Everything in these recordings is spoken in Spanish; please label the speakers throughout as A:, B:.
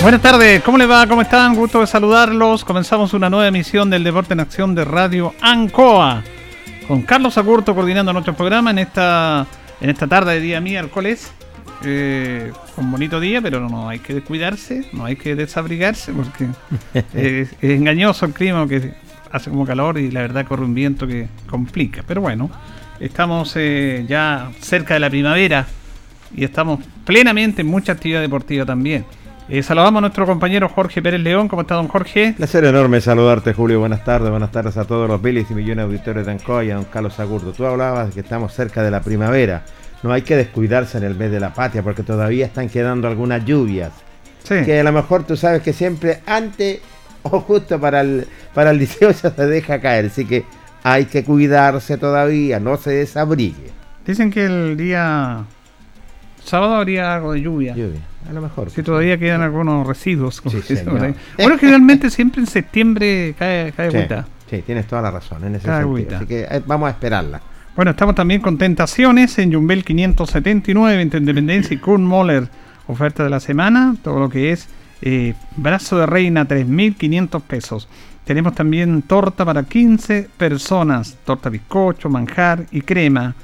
A: Buenas tardes, ¿cómo les va? ¿Cómo están? Gusto de saludarlos. Comenzamos una nueva emisión del Deporte en Acción de Radio Ancoa. Con Carlos Agurto coordinando nuestro programa en esta, en esta tarde de día miércoles. Eh, un bonito día, pero no hay que descuidarse, no hay que desabrigarse porque es, es engañoso el clima que hace como calor y la verdad corre un viento que complica. Pero bueno, estamos eh, ya cerca de la primavera y estamos plenamente en mucha actividad deportiva también. Eh, saludamos a nuestro compañero Jorge Pérez León. ¿Cómo está, don Jorge?
B: Placer enorme saludarte, Julio. Buenas tardes, buenas tardes a todos los miles y millones de auditores de Ancoa y a don Carlos Agurdo. Tú hablabas de que estamos cerca de la primavera. No hay que descuidarse en el mes de la patria porque todavía están quedando algunas lluvias.
A: Sí.
B: Que a lo mejor tú sabes que siempre antes o justo para el, para el 18 se deja caer. Así que hay que cuidarse todavía, no se desabrigue.
A: Dicen que el día sábado habría algo de lluvia.
B: Lluvia, a lo mejor.
A: Si todavía quedan algunos residuos. como
B: Sí.
A: Bueno, generalmente siempre en septiembre cae, cae
B: Sí,
A: agüita.
B: sí, tienes toda la razón en ese sentido.
A: agüita.
B: Así que eh, vamos a esperarla.
A: Bueno, estamos también con Tentaciones en Jumbel 579, entre Independencia y Kurt Moller. Oferta de la semana, todo lo que es eh, brazo de reina, 3.500 pesos. Tenemos también torta para 15 personas, torta bizcocho, manjar y crema.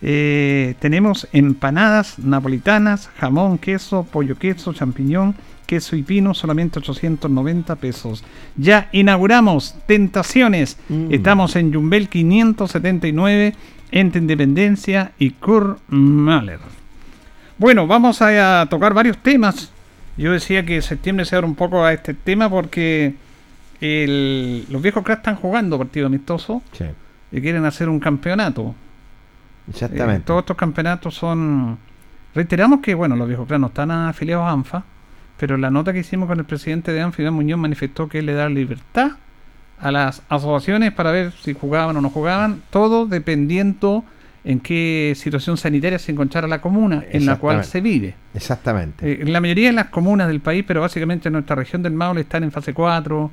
A: Eh, tenemos empanadas napolitanas, jamón, queso, pollo queso, champiñón, queso y pino, solamente 890 pesos. Ya inauguramos Tentaciones.
B: Mm.
A: Estamos en Jumbel 579, entre Independencia y Kurt Mahler. Bueno, vamos a, a tocar varios temas. Yo decía que septiembre se abre un poco a este tema porque el- los viejos cracks están jugando partido amistoso
B: Sí,
A: y quieren hacer un campeonato.
B: Exactamente.
A: Eh, todos estos campeonatos son. Reiteramos que, bueno, los no están afiliados a ANFA, pero la nota que hicimos con el presidente de ANFA, Iván Muñoz, manifestó que él le da libertad a las asociaciones para ver si jugaban o no jugaban, todo dependiendo en qué situación sanitaria se encontrara la comuna en la cual se vive.
B: Exactamente.
A: Eh, en la mayoría de las comunas del país, pero básicamente en nuestra región del Maule están en fase 4,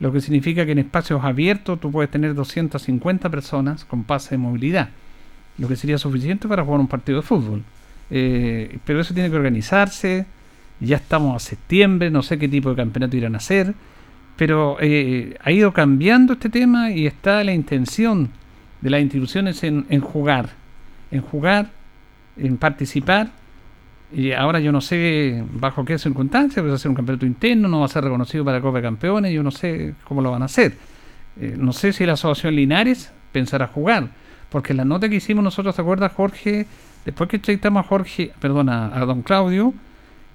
A: lo que significa que en espacios abiertos tú puedes tener 250 personas con pase de movilidad, lo que sería suficiente para jugar un partido de fútbol. Eh, pero eso tiene que organizarse ya estamos a septiembre, no sé qué tipo de campeonato irán a hacer, pero eh, ha ido cambiando este tema y está la intención de las instituciones en, en jugar, en jugar, en participar. Y ahora yo no sé bajo qué circunstancias, va a ser un campeonato interno, no va a ser reconocido para la Copa de Campeones, yo no sé cómo lo van a hacer. Eh, no sé si la Asociación Linares pensará jugar, porque la nota que hicimos nosotros, ¿te acuerdas, Jorge? Después que entrevistamos a Jorge, perdona, a don Claudio,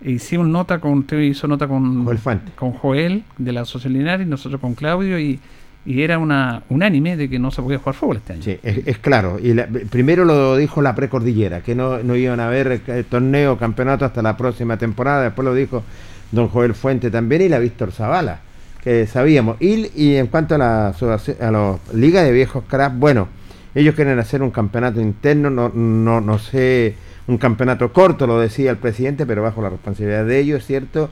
A: hicimos nota con, usted hizo nota con
B: Joel Fuente.
A: con Joel de la Linares, y nosotros con Claudio, y, y era una unánime de que no se podía jugar fútbol este año.
B: Sí, es, es claro. Y la- primero lo dijo la precordillera, que no, no iban a haber eh, torneo, campeonato hasta la próxima temporada. Después lo dijo don Joel Fuente también y la Víctor Zavala, que sabíamos. Y, y en cuanto a la a la Liga de Viejos Craft, bueno, ellos quieren hacer un campeonato interno, no, no, no sé, un campeonato corto, lo decía el presidente, pero bajo la responsabilidad de ellos, ¿cierto?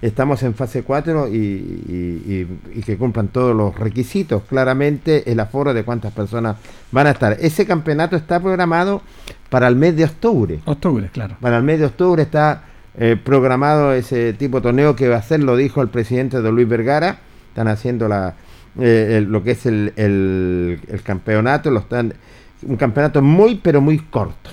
B: Estamos en fase 4 y, y- y- y que cumplan todos los requisitos. Claramente el aforo de cuántas personas van a estar. Ese campeonato está programado para el mes de octubre.
A: Octubre, claro.
B: Para el mes de octubre está eh, programado ese tipo de torneo que va a ser, lo dijo el presidente de Luis Vergara. Están haciendo la, eh, el- lo que es el, el- el campeonato. Lo están, un campeonato muy, pero muy corto.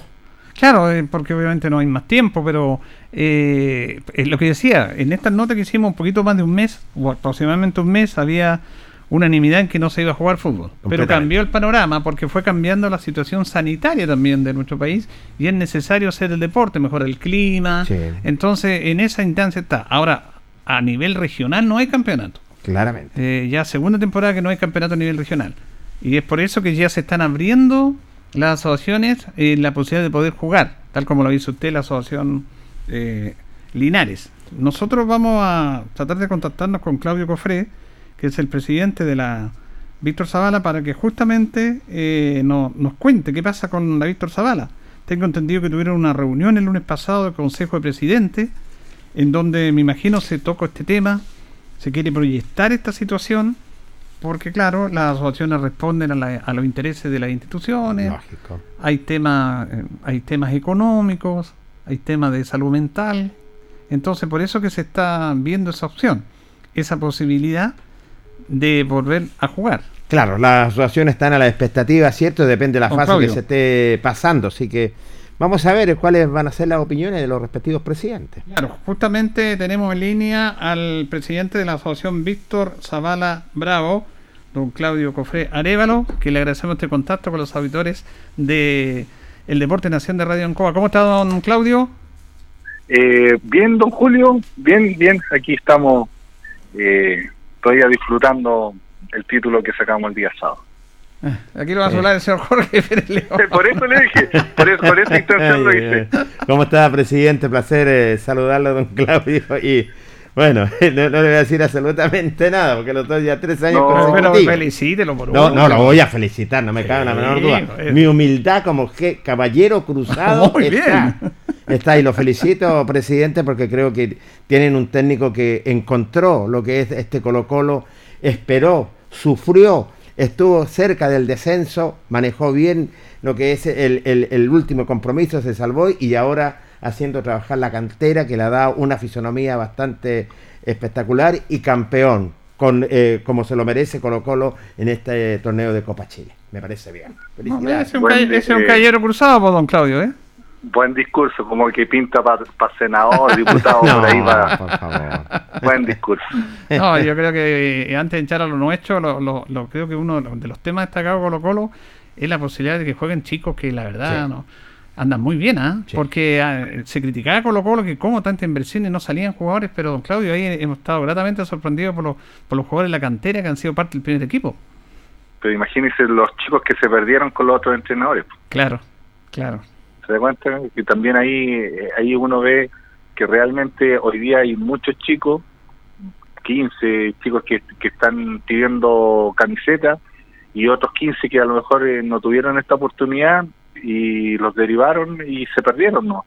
A: Claro, eh, porque obviamente no hay más tiempo, pero eh, es lo que decía, en estas notas que hicimos un poquito más de un mes, o aproximadamente un mes, había unanimidad en que no se iba a jugar fútbol. Pero cambió el panorama porque fue cambiando la situación sanitaria también de nuestro país y es necesario hacer el deporte, mejorar el clima.
B: Sí.
A: Entonces, en esa instancia está. Ahora, a nivel regional no hay campeonato.
B: Claramente.
A: Eh, ya segunda temporada que no hay campeonato a nivel regional. Y es por eso que ya se están abriendo las asociaciones eh, la posibilidad de poder jugar, tal como lo hizo usted, la asociación eh, Linares. Nosotros vamos a tratar de contactarnos con Claudio Cofré, que es el presidente de la Víctor Zavala, para que justamente eh, no- nos cuente qué pasa con la Víctor Zavala. Tengo entendido que tuvieron una reunión el lunes pasado del Consejo de Presidentes, en donde me imagino se tocó este tema, se quiere proyectar esta situación, porque claro, las asociaciones responden a, la- a los intereses de las instituciones,
B: Lógico.
A: hay temas, eh, hay temas económicos, hay temas de salud mental, entonces por eso que se está viendo esa opción, esa posibilidad de volver a jugar.
B: Claro, las asociaciones están a la expectativa, ¿cierto? Depende de la fase que se esté pasando. Así que vamos a ver cuáles van a ser las opiniones de los respectivos presidentes.
A: Claro, justamente tenemos en línea al presidente de la asociación Víctor Zavala Bravo, don Claudio Cofré Arevalo, que le agradecemos este contacto con los auditores de El Deporte Nación de Radio Ancoa. ¿Cómo está don Claudio?
C: Eh, bien, don Julio, bien, bien. Aquí estamos eh, todavía disfrutando el título que sacamos el día sábado.
A: Eh, Aquí lo va a
B: Sí.
A: hablar el señor Jorge Pérez León.
C: Por eso le dije, por, eso, por esa intención lo hice.
B: eh, ¿Cómo está, presidente? Placer eh, saludarlo, don Claudio. Y bueno, no, no le voy a decir absolutamente nada, porque los dos ya tres años
C: No,
A: Pero
B: consecutivos.
A: felicítelo por
B: No,
A: uno.
B: no, lo voy a felicitar, no me cabe la menor
A: Sí,
B: duda.
A: eh.
B: Mi humildad como que caballero cruzado
A: Muy
B: está.
A: bien.
B: Está y lo felicito, presidente, porque creo que tienen un técnico que encontró lo que es este Colo Colo, esperó, sufrió, estuvo cerca del descenso, manejó bien lo que es el, el- el último compromiso, se salvó y ahora haciendo trabajar la cantera que le ha dado una fisonomía bastante espectacular y campeón, con, eh, como se lo merece Colo Colo en este torneo de Copa Chile. Me parece bien.
A: No, es un,
C: Buen
A: calle-
C: día,
A: ese es un caballero cruzado, pues, don Claudio, ¿eh?
C: Buen discurso, como que pinta para senador, diputado,
B: No,
C: por ahí va.
B: por favor.
C: Buen discurso.
A: No, yo creo que eh, antes de echar a lo nuestro, lo, lo- lo- creo que uno de los- de los temas destacados de Colo Colo es la posibilidad de que jueguen chicos que la verdad
B: Sí.
A: no andan muy bien, ¿ah?
B: Sí.
A: Porque ah, se criticaba Colo Colo que como tanta inversión y no salían jugadores, pero don Claudio, ahí hemos estado gratamente sorprendidos por los, por los jugadores de la cantera que han sido parte del primer equipo.
C: Pero imagínense los chicos que se perdieron con los otros entrenadores.
A: Claro, claro.
C: ¿Se da cuenta? Y también ahí, eh, ahí uno ve que realmente hoy día hay muchos chicos, 15 chicos que, que están pidiendo camiseta y otros 15 que a lo mejor eh, no tuvieron esta oportunidad y los derivaron y se perdieron, ¿no?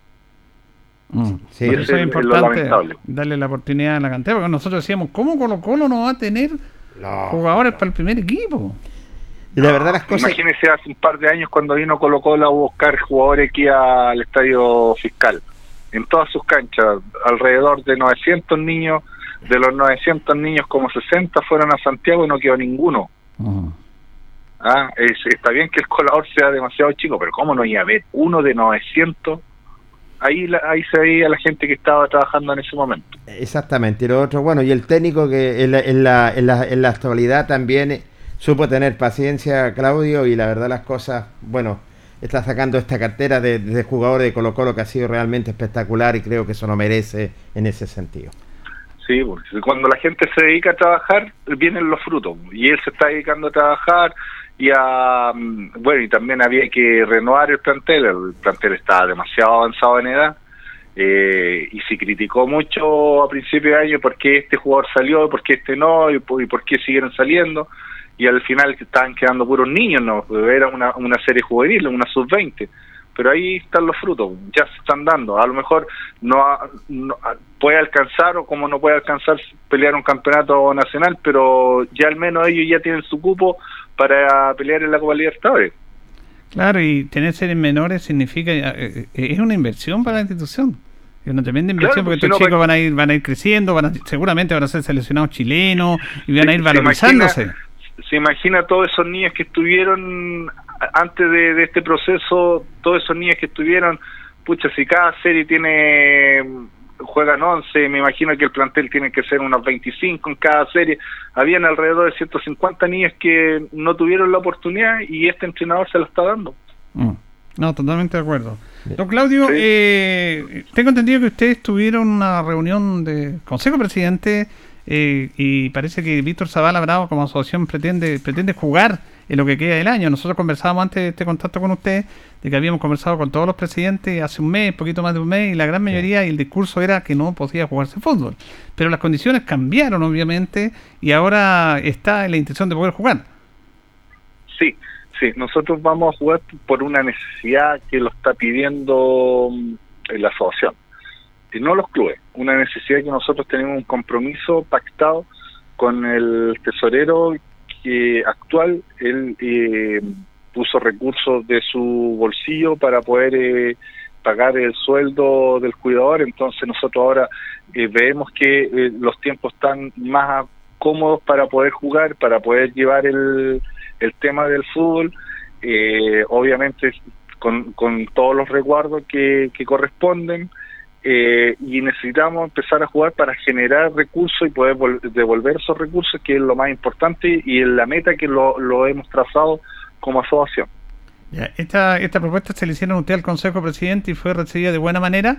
A: Mm.
B: Sí.
A: Eso es
C: es lo
A: importante darle la oportunidad a la cantera, porque nosotros decíamos, ¿cómo Colo Colo no va a tener
B: No.
A: jugadores para el primer equipo?
B: Y la verdad las cosas...
C: Imagínense hace un par de años cuando vino Colo Colo a buscar jugadores aquí al estadio fiscal. en todas sus canchas, alrededor de 900 niños, de los 900 niños como 60 fueron a Santiago y no quedó ninguno. Ah, está bien que el colador sea demasiado chico, pero ¿cómo no iba a haber uno de 900? Ahí, ahí se veía la gente que estaba trabajando en ese momento.
B: Exactamente, y lo otro, bueno, y el técnico que en la, en la, en la, actualidad también supo tener paciencia, Claudio, y la verdad las cosas, bueno, está sacando esta cartera de, jugador de Colo Colo que ha sido realmente espectacular y creo que eso no merece en ese sentido.
C: Sí, porque cuando la gente se dedica a trabajar, vienen los frutos. Y él se está dedicando a trabajar y a. Mm, bueno, y también había que renovar el plantel. El plantel estaba demasiado avanzado en edad. Eh, y se criticó mucho a principio de año por qué este jugador salió, por qué este no, y y por qué siguieron saliendo. Y al final estaban quedando puros niños, ¿no? Era una, una serie juvenil, una sub-20 pero ahí están los frutos, ya se están dando. A lo mejor no, puede alcanzar o como no puede alcanzar pelear un campeonato nacional, pero ya al menos ellos ya tienen su cupo para pelear en la Copa Libertadores.
A: Claro, y tener seres menores significa eh, eh, es una inversión para la institución. Es una tremenda inversión porque estos chicos van a ir van a ir creciendo, van a, seguramente van a ser seleccionados chilenos y van a ir valorizándose.
C: Se imagina todos esos niños que estuvieron antes de, este proceso, todos esos niños que estuvieron, pucha, si cada serie tiene juegan 11, me imagino que el plantel tiene que ser unos 25 en cada serie. Habían alrededor de 150 niños que no tuvieron la oportunidad y este entrenador se lo está dando.
A: Mm. No, totalmente de acuerdo. Don Claudio, eh, tengo entendido que ustedes tuvieron una reunión de Consejo Presidente eh, y parece que Víctor Zavala Bravo como asociación pretende pretende jugar en lo que queda del año. Nosotros conversábamos antes de este contacto con usted de que habíamos conversado con todos los presidentes hace un mes, poquito más de un mes, y la gran mayoría, y el discurso era que no podía jugarse fútbol. Pero las condiciones cambiaron, obviamente, y ahora está en la intención de poder jugar.
C: Sí, sí, nosotros vamos a jugar por una necesidad que lo está pidiendo mm, la asociación y no los clubes. Una necesidad que nosotros tenemos un compromiso pactado con el tesorero que actual, él eh, puso recursos de su bolsillo para poder eh, pagar el sueldo del cuidador, entonces nosotros ahora eh, vemos que los tiempos están más cómodos para poder jugar, para poder llevar el, el tema del fútbol, obviamente con, con todos los recuerdos que, que corresponden, eh, y necesitamos empezar a jugar para generar recursos y poder devolver esos recursos, que es lo más importante y es la meta que lo, hemos trazado como asociación.
A: esta, ¿Esta propuesta se le hicieron usted al Consejo Presidente y fue recibida de buena manera?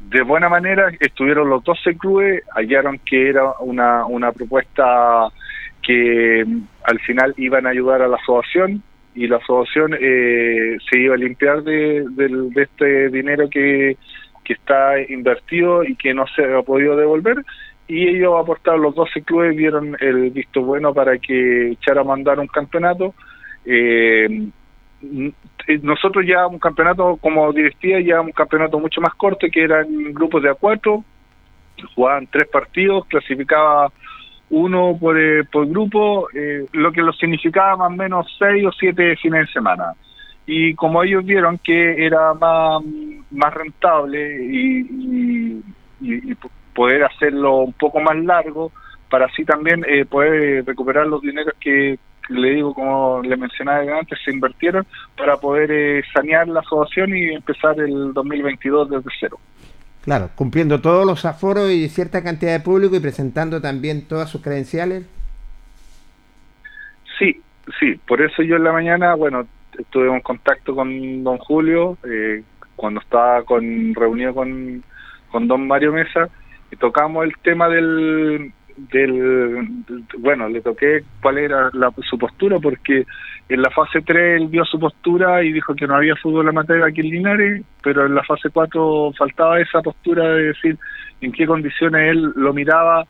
C: De buena manera, estuvieron los 12 clubes, hallaron que era una, una propuesta que mm, al final iban a ayudar a la asociación y la asociación eh, se iba a limpiar de, de este dinero que que está invertido y que no se ha podido devolver y ellos aportaron los 12 clubes vieron el visto bueno para que echara a mandar un campeonato. Eh, nosotros ya un campeonato como directiva ya un campeonato mucho más corto que eran grupos de a cuatro jugaban tres partidos clasificaba uno por, eh, por grupo eh, lo que lo significaba más o menos seis o siete fines de semana y como ellos vieron que era más, más rentable y, poder hacerlo un poco más largo para así también eh, poder recuperar los dineros que le digo como le mencionaba antes se invirtieron para poder eh, sanear la asociación y empezar el 2022 desde cero.
B: Claro, cumpliendo todos los aforos y cierta cantidad de público y presentando también todas sus credenciales.
C: Sí, sí, por eso yo en la mañana, bueno, estuve en contacto con don Julio eh, cuando estaba con reunido con, con don Mario Mesa y tocamos el tema del, del, bueno, le toqué cuál era la, su postura porque en la fase 3 él vio su postura y dijo que no había fútbol amateur aquí en Linares, pero en la fase 4 faltaba esa postura de decir en qué condiciones él lo miraba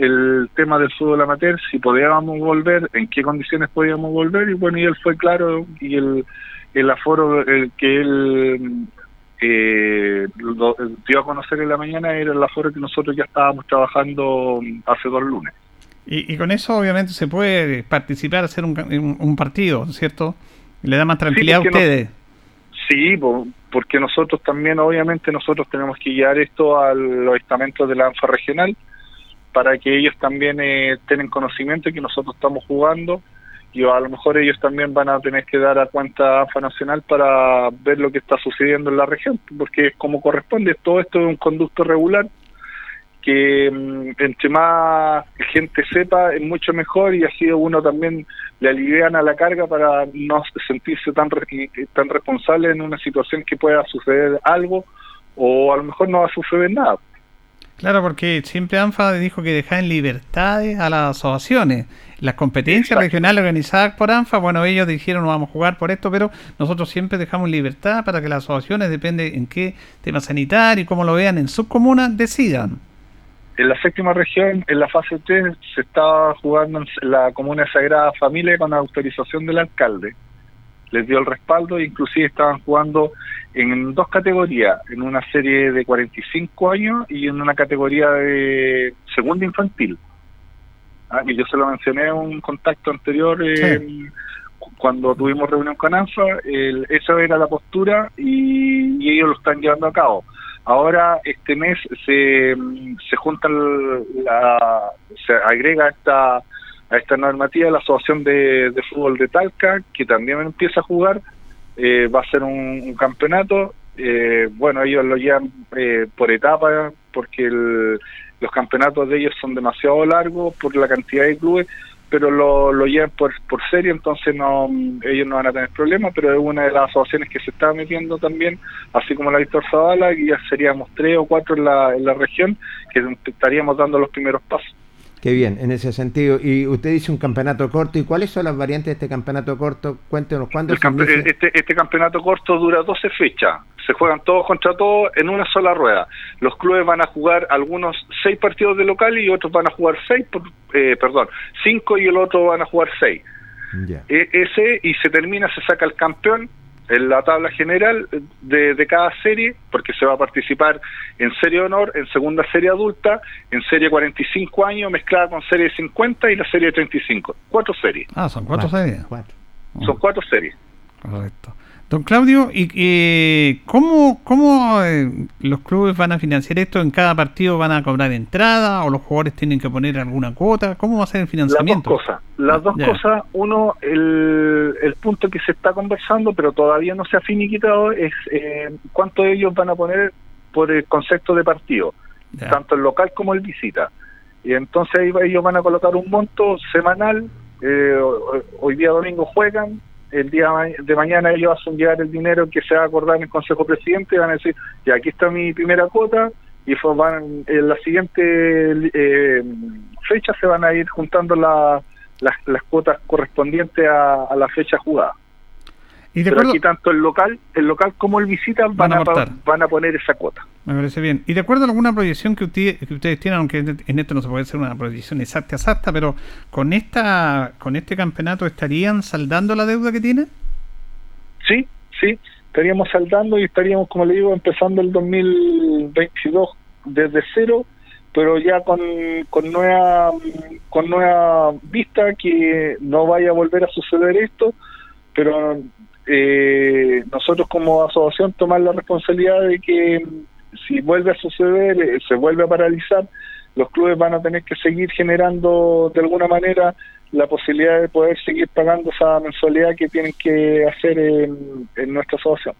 C: el tema del fútbol amateur, si podíamos volver, en qué condiciones podíamos volver, y bueno, y él fue claro, y el, el aforo que él eh, dio a conocer en la mañana era el aforo que nosotros ya estábamos trabajando hace dos lunes.
A: Y, con eso obviamente se puede participar, hacer un, un partido, ¿cierto? Le da más tranquilidad a ustedes.
C: Sí, porque nosotros también, obviamente, nosotros tenemos que guiar esto a los estamentos de la ANFA regional para que ellos también eh, tengan conocimiento que nosotros estamos jugando y a lo mejor ellos también van a tener que dar a cuenta ANFA nacional para ver lo que está sucediendo en la región, porque como corresponde, todo esto es un conducto regular que mm, entre más gente sepa es mucho mejor y así uno también le alivian a la carga para no sentirse tan tan responsable en una situación que pueda suceder algo o a lo mejor no va a suceder nada.
A: Claro, porque siempre ANFA dijo que deja en libertades a las asociaciones. Las competencias regionales organizadas por ANFA, bueno, ellos dijeron no vamos a jugar por esto, pero nosotros siempre dejamos libertad para que las asociaciones, depende en qué tema sanitario y cómo lo vean en sus comunas, decidan.
C: En la séptima región, en la fase 3, se estaba jugando en la comuna de Sagrada Familia con autorización del alcalde. Les dio el respaldo e inclusive estaban jugando en dos categorías, en una serie de 45 años y en una categoría de segunda infantil. Ah, y yo se lo mencioné en un contacto anterior eh, cuando tuvimos reunión con ANFA, esa era la postura y ellos lo están llevando a cabo. Ahora este mes se, se junta la, se agrega esta a esta normativa la asociación de, fútbol de Talca que también empieza a jugar eh, va a ser un, campeonato eh, bueno ellos lo llevan eh, por etapas porque los campeonatos de ellos son demasiado largos por la cantidad de clubes pero lo, lo llevan por, por serie, entonces no ellos no van a tener problemas, pero es una de las asociaciones que se está metiendo también, así como la Víctor Zavala, que ya seríamos tres o cuatro en la, en la región, que estaríamos dando los primeros pasos.
B: Qué bien, en ese sentido. Y usted dice un campeonato corto. ¿Y cuáles son las variantes de este campeonato corto? Cuéntenos cuándo.
C: este, este campeonato corto dura 12 fechas. Se juegan todos contra todos en una sola rueda. Los clubes van a jugar algunos seis partidos de local y otros van a jugar seis, eh, perdón, cinco y el otro van a jugar seis. E, ese y se termina, se saca el campeón en la tabla general de, cada serie, porque se va a participar en serie de honor, en segunda serie adulta, en serie 45 años mezclada con serie 50 y la serie 35. Cuatro series.
A: Ah, son cuatro, series.
C: Son cuatro series.
A: Correcto. Don Claudio, ¿y cómo, cómo eh, los clubes van a financiar esto? ¿En cada partido van a cobrar entrada o los jugadores tienen que poner alguna cuota? ¿Cómo va a ser el financiamiento?
C: Las dos cosas. Las dos cosas. Uno, el, el punto que se está conversando, pero todavía no se ha finiquitado, es eh, cuánto ellos van a poner por el concepto de partido, tanto el local como el visita. Y entonces ellos van a colocar un monto semanal. Eh, hoy día domingo juegan, el día de mañana ellos hacen llegar el dinero que se va a acordar en el Consejo Presidente y van a decir, ya aquí está mi primera cuota y en la siguiente eh, fecha se van a ir juntando las, las cuotas correspondientes a la fecha jugada. Y Pero aquí tanto el local, el local como el visita van, a, van a poner esa cuota.
A: Me parece bien. Y de acuerdo a alguna proyección que, que ustedes tienen, aunque en esto no se puede hacer una proyección exacta, exacta, pero con esta, con este campeonato estarían saldando la deuda que tienen.
C: Sí, sí, estaríamos saldando y estaríamos, como le digo, empezando el 2022 desde cero, pero ya con, con nueva con nueva vista que no vaya a volver a suceder esto, pero eh, nosotros como asociación tomar la responsabilidad de que si vuelve a suceder, eh, se vuelve a paralizar, los clubes van a tener que seguir generando de alguna manera la posibilidad de poder seguir pagando esa mensualidad que tienen que hacer en, nuestra asociación.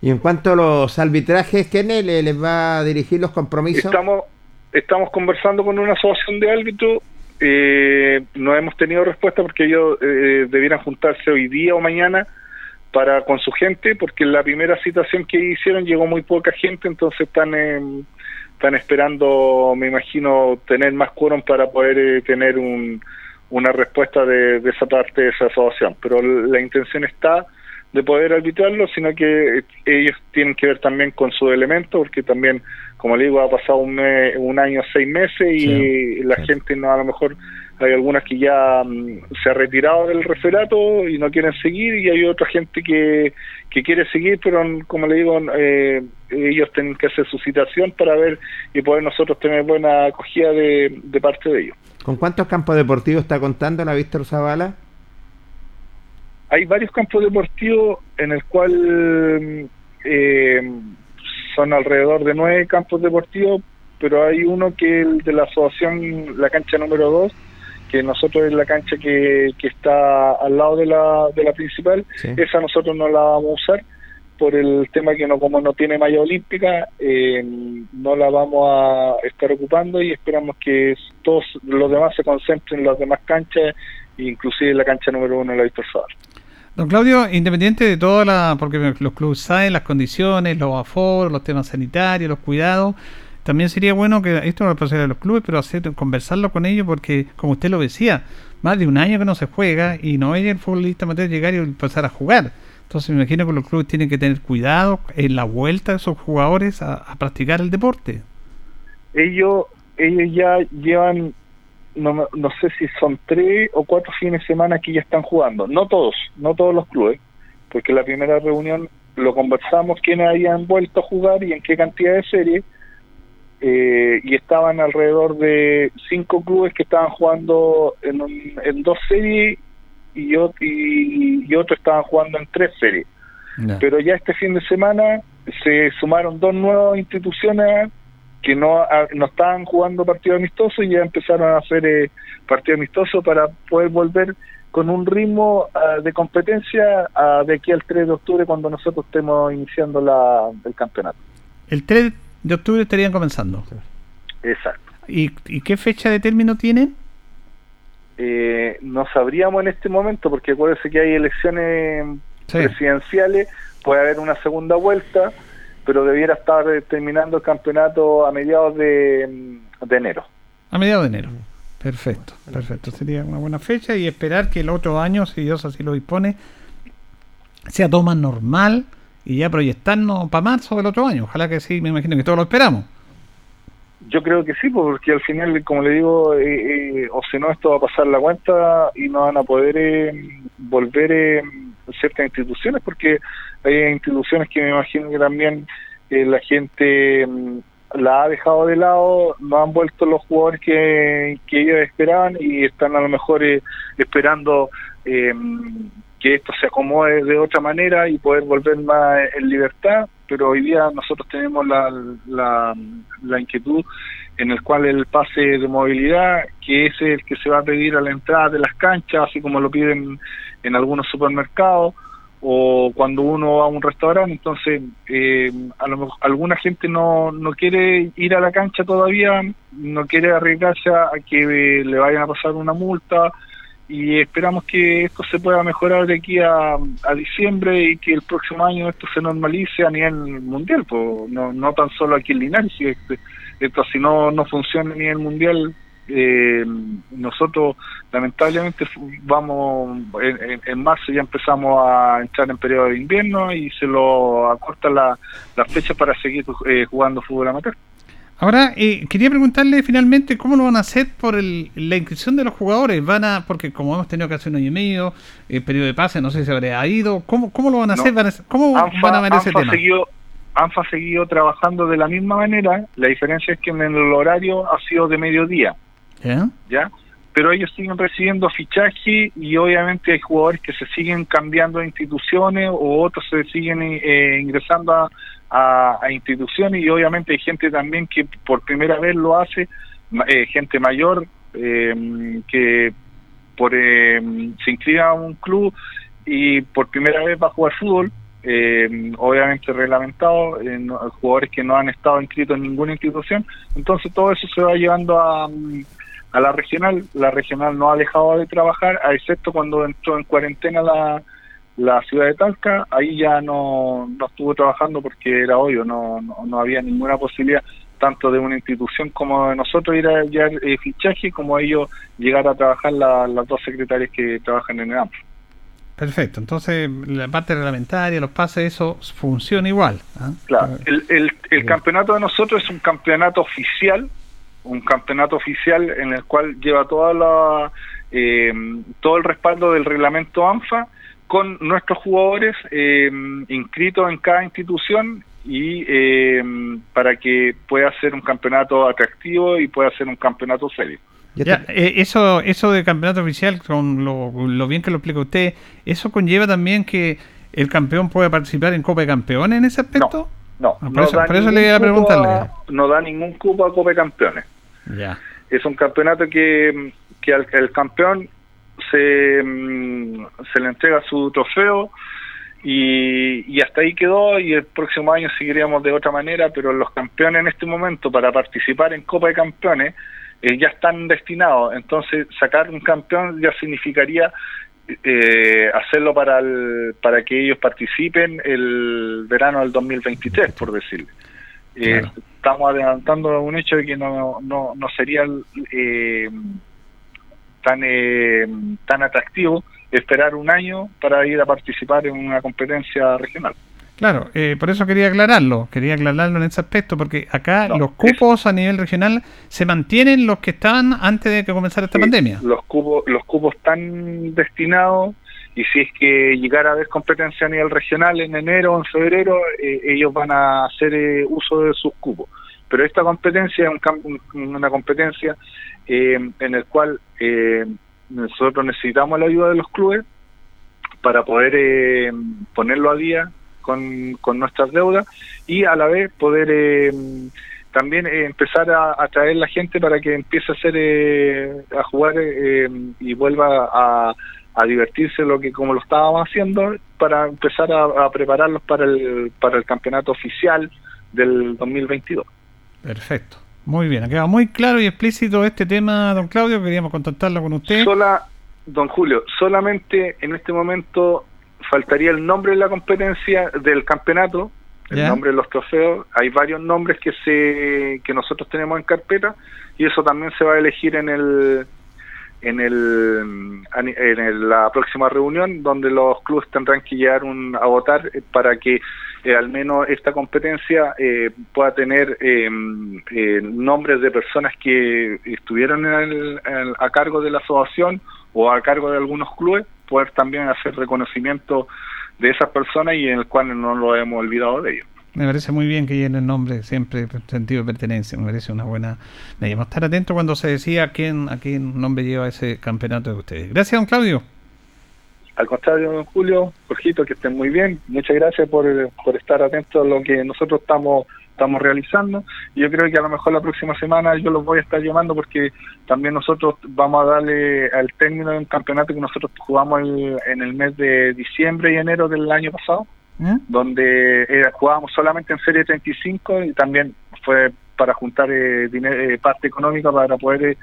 B: Y en cuanto a los arbitrajes, ¿quién les va a dirigir los compromisos?
C: Estamos, estamos conversando con una asociación de árbitros, eh, no hemos tenido respuesta porque ellos eh, debieran juntarse hoy día o mañana para con su gente, porque en la primera citación que hicieron llegó muy poca gente, entonces están están esperando, me imagino, tener más quórum para poder eh, tener un, una respuesta de, esa parte de esa asociación. Pero la intención está de poder arbitrarlo, sino que ellos tienen que ver también con su elemento, porque también, como le digo, ha pasado un, un año, seis meses y la gente no a lo mejor hay algunas que ya mm, se ha retirado del referato y no quieren seguir y hay otra gente que, que quiere seguir pero mm, como le digo eh, ellos tienen que hacer su citación para ver y poder nosotros tener buena acogida de, de parte de ellos.
B: ¿con cuántos campos deportivos está contando la Víctor Zavala?
C: hay varios campos deportivos en el cual eh, son alrededor de nueve campos deportivos, pero hay uno que es el de la asociación, la cancha número dos, que nosotros es la cancha que, que está al lado de la, de la principal, esa nosotros no la vamos a usar por el tema que no como no tiene malla olímpica, eh, no la vamos a estar ocupando y esperamos que todos los demás se concentren en las demás canchas, inclusive la cancha número uno la Víctor
A: Don Claudio, independiente de toda la, porque los clubes saben las condiciones, los aforos, los temas sanitarios, los cuidados, también sería bueno que esto no lo pasara a los clubes, pero hacer conversarlo con ellos porque, como usted lo decía, más de un año que no se juega y no hay el futbolista amateur llegar y empezar a jugar. Entonces me imagino que los clubes tienen que tener cuidado en la vuelta de esos jugadores a, practicar el deporte.
C: Ellos, ellos ya llevan no, no sé si son tres o cuatro fines de semana que ya están jugando. No todos, no todos los clubes, porque la primera reunión lo conversamos quiénes habían vuelto a jugar y en qué cantidad de series. Eh, y estaban alrededor de cinco clubes que estaban jugando en, en dos series y, y, y otros estaban jugando en tres series. Pero ya este fin de semana se sumaron dos nuevas instituciones que no, ah, no estaban jugando partido amistoso y ya empezaron a hacer eh, partido amistoso para poder volver con un ritmo ah, de competencia ah, de aquí al 3 de octubre cuando nosotros estemos iniciando la, el campeonato.
A: El 3 de octubre estarían comenzando.
C: Exacto.
A: ¿Y, qué fecha de término tienen?
C: Eh, no sabríamos en este momento porque acuérdense que hay elecciones presidenciales, puede haber una segunda vuelta pero debiera estar terminando el campeonato a mediados de, enero.
A: A mediados de enero. Perfecto, perfecto. Sería una buena fecha y esperar que el otro año, si Dios así lo dispone, sea todo más normal y ya proyectarnos para marzo del otro año. Ojalá que sí, me imagino que todos lo esperamos.
C: Yo creo que sí, porque al final, como le digo, eh, eh, o si no, esto va a pasar la cuenta y no van a poder eh, volver ciertas instituciones, porque hay instituciones que me imagino que también eh, la gente mm, la ha dejado de lado, no han vuelto los jugadores que, que ellos esperaban y están a lo mejor eh, esperando eh, que esto se acomode de otra manera y poder volver más en libertad, pero hoy día nosotros tenemos la, la, la inquietud en el cual el pase de movilidad, que es el que se va a pedir a la entrada de las canchas, así como lo piden en algunos supermercados, o cuando uno va a un restaurante, entonces eh, a lo mejor alguna gente no, no quiere ir a la cancha todavía, no quiere arriesgarse a, que le vayan a pasar una multa y esperamos que esto se pueda mejorar de aquí a, diciembre y que el próximo año esto se normalice a nivel mundial, pues, no, no tan solo aquí en Linares, este, esto si no, no funciona a nivel mundial eh, nosotros lamentablemente vamos en, marzo ya empezamos a entrar en periodo de invierno y se lo acorta la, la fecha para seguir eh, jugando fútbol amateur.
A: Ahora, eh, quería preguntarle finalmente cómo lo van a hacer por la inscripción de los jugadores. Van a, porque como hemos tenido que hacer un año y medio, el periodo de pase, no sé si habrá ido. ¿Cómo, cómo lo van a hacer? ¿Cómo van a ver ese tema?
C: Seguido, ANFA ha seguido trabajando de la misma manera. La diferencia es que en el horario ha sido de mediodía. ¿Ya? Pero ellos siguen recibiendo fichaje y obviamente hay jugadores que se siguen cambiando de instituciones o otros se siguen eh, ingresando a, instituciones y obviamente hay gente también que por primera vez lo hace, eh, gente mayor eh, que por se inscribe a un club y por primera vez va a jugar fútbol obviamente reglamentado, jugadores que no han estado inscritos en ninguna institución, entonces todo eso se va llevando a, a la regional. La regional no ha dejado de trabajar, a excepto cuando entró en cuarentena la, la ciudad de Talca, ahí ya no, no estuvo trabajando porque era obvio, no, no, había ninguna posibilidad tanto de una institución como de nosotros ir a llevar eh, fichaje como ellos llegar a trabajar las dos secretarias que trabajan en el AMP.
A: Perfecto, entonces la parte reglamentaria, los pases, eso funciona igual.
C: ¿ah? Claro, el, el, el campeonato de nosotros es un campeonato oficial un campeonato oficial en el cual lleva toda la, eh, todo el respaldo del reglamento ANFA con nuestros jugadores eh, inscritos en cada institución y eh, para que pueda ser un campeonato atractivo y pueda ser un campeonato serio.
A: Ya, eh, eso, eso de campeonato oficial, con lo, bien que lo explica usted, ¿eso conlleva también que el campeón pueda participar en Copa de Campeones en ese aspecto?
C: No, no. Ah, por, eso, le iba a preguntarle. no da ningún cupo a Copa de Campeones.
A: Ya.
C: Es un campeonato que, que al, el campeón se, mm, se le entrega su trofeo y, hasta ahí quedó y el próximo año seguiríamos de otra manera, pero los campeones en este momento para participar en Copa de Campeones eh, ya están destinados, entonces sacar un campeón ya significaría eh, hacerlo para para que ellos participen el verano del 2023, por decirlo. Eh, estamos adelantando un hecho de que no, no, no sería eh, tan, eh, tan atractivo esperar un año para ir a participar en una competencia regional.
A: Claro, eh, por eso quería aclararlo, quería aclararlo en ese aspecto, porque acá los cupos a nivel regional se mantienen los que estaban antes de que comenzara esta pandemia.
C: Los cupos, los cupos están destinados y si es que llegara a haber competencia a nivel regional en enero o en febrero, eh, ellos van a hacer uso de sus cupos. Pero esta competencia es una competencia eh, en el cual eh, nosotros necesitamos la ayuda de los clubes para poder eh, ponerlo a día con, con, nuestras deudas y a la vez poder eh, también empezar a atraer la gente para que empiece a hacer a jugar y vuelva a, a, divertirse lo que como lo estábamos haciendo para empezar a, a prepararlos para el para el campeonato oficial del 2022
A: perfecto muy bien, ha quedado muy claro y explícito este tema, don Claudio. Queríamos contactarlo con usted.
C: Sola, don Julio, solamente en este momento faltaría el nombre de la competencia del campeonato, el nombre de los trofeos. Hay varios nombres que se que nosotros tenemos en carpeta y eso también se va a elegir en el en el en la próxima reunión donde los clubes tendrán que llegar un, a votar para que eh, al menos esta competencia eh, pueda tener em, eh, nombres de personas que estuvieron a cargo de la asociación o a cargo de algunos clubes, poder también hacer reconocimiento de esas personas y en el cual no lo hemos olvidado de ellos.
A: Me parece muy bien que llene el nombre siempre sentido de pertenencia, me parece una buena medida. Estar atento cuando se decía a quién, a quién nombre lleva ese campeonato de ustedes. Gracias, don Claudio.
C: Al contrario, don Julio, Jorgito, que estén muy bien. Muchas gracias por, por estar atentos a lo que nosotros estamos estamos realizando. Y yo creo que a lo mejor la próxima semana yo los voy a estar llamando porque también nosotros vamos a darle al término de un campeonato que nosotros jugamos en el mes de diciembre y enero del año pasado, ¿Eh? donde eh, jugábamos solamente en Serie 35 y también fue para juntar eh, dinero, parte económica para poder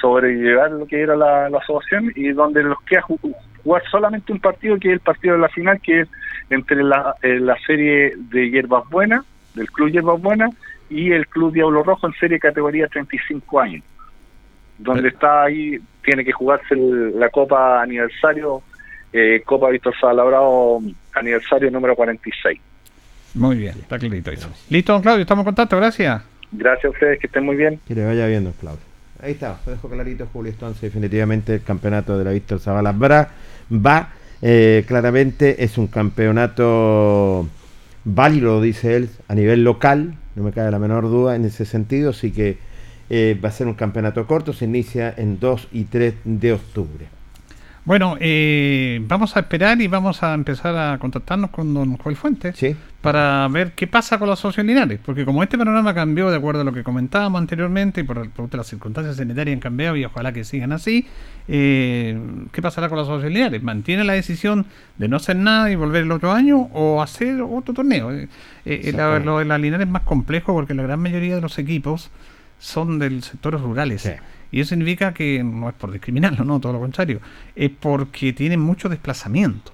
C: sobrellevar lo que era la, asociación y donde los que jugar solamente un partido que es el partido de la final, que es entre la, eh, la serie de Hierbas Buenas, del Club Hierbas Buenas, y el Club Diablo Rojo en serie categoría 35 años, donde está ahí, tiene que jugarse la Copa Aniversario, eh, Copa Víctor Salabrado Aniversario número 46.
A: Muy bien, está clarito eso. Listo, don Claudio, estamos en contacto, gracias.
C: Gracias a ustedes, que estén muy bien.
B: Que le vaya bien, don Claudio. Ahí está, lo dejo clarito Julio Entonces, definitivamente el campeonato de la Víctor Zavala Bra va. Eh, claramente es un campeonato válido, dice él, a nivel local, no me cabe la menor duda en ese sentido, así que eh, va a ser un campeonato corto, se inicia en 2 y 3 de octubre.
A: Bueno, eh, vamos a esperar y vamos a empezar a contactarnos con don Joel Fuentes para ver qué pasa con los socios Linares, porque como este panorama cambió de acuerdo a lo que comentábamos anteriormente y por, por las circunstancias sanitarias han cambiado y ojalá que sigan así, eh, ¿qué pasará con los socios Linares? ¿Mantiene la decisión de no hacer nada y volver el otro año o hacer otro torneo? Eh, eh lo de la Linares es más complejo porque la gran mayoría de los equipos son del sectores rurales. Y eso significa que no es por discriminarlo, no, todo lo contrario, es porque tienen mucho desplazamiento.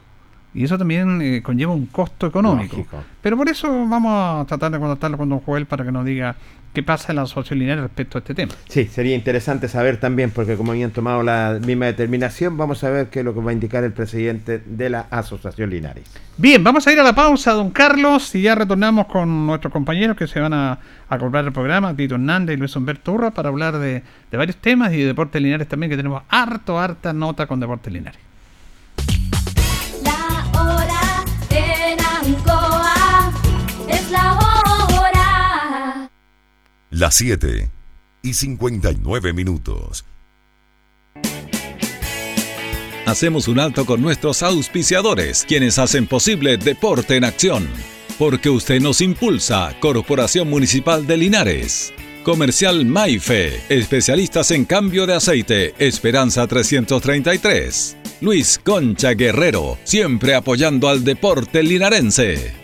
A: Y eso también eh, conlleva un costo económico. Pero por eso vamos a tratar de contactarlo con don Joel para que nos diga qué pasa en la asociación lineal respecto a este tema.
B: Sí, sería interesante saber también, porque como habían tomado la misma determinación, vamos a ver qué es lo que va a indicar el presidente de la asociación Linares.
A: Bien, vamos a ir a la pausa, don Carlos, y ya retornamos con nuestros compañeros que se van a, a comprar el programa, Tito Hernández y Luis Humberto Urra, para hablar de, de varios temas y de deportes Linares también, que tenemos harto, harta nota con deportes Linares.
D: Las 7 y 59 minutos.
E: Hacemos un alto con nuestros auspiciadores, quienes hacen posible Deporte en Acción. Porque usted nos impulsa, Corporación Municipal de Linares. Comercial Maife, especialistas en cambio de aceite, Esperanza 333. Luis Concha Guerrero, siempre apoyando al deporte linarense.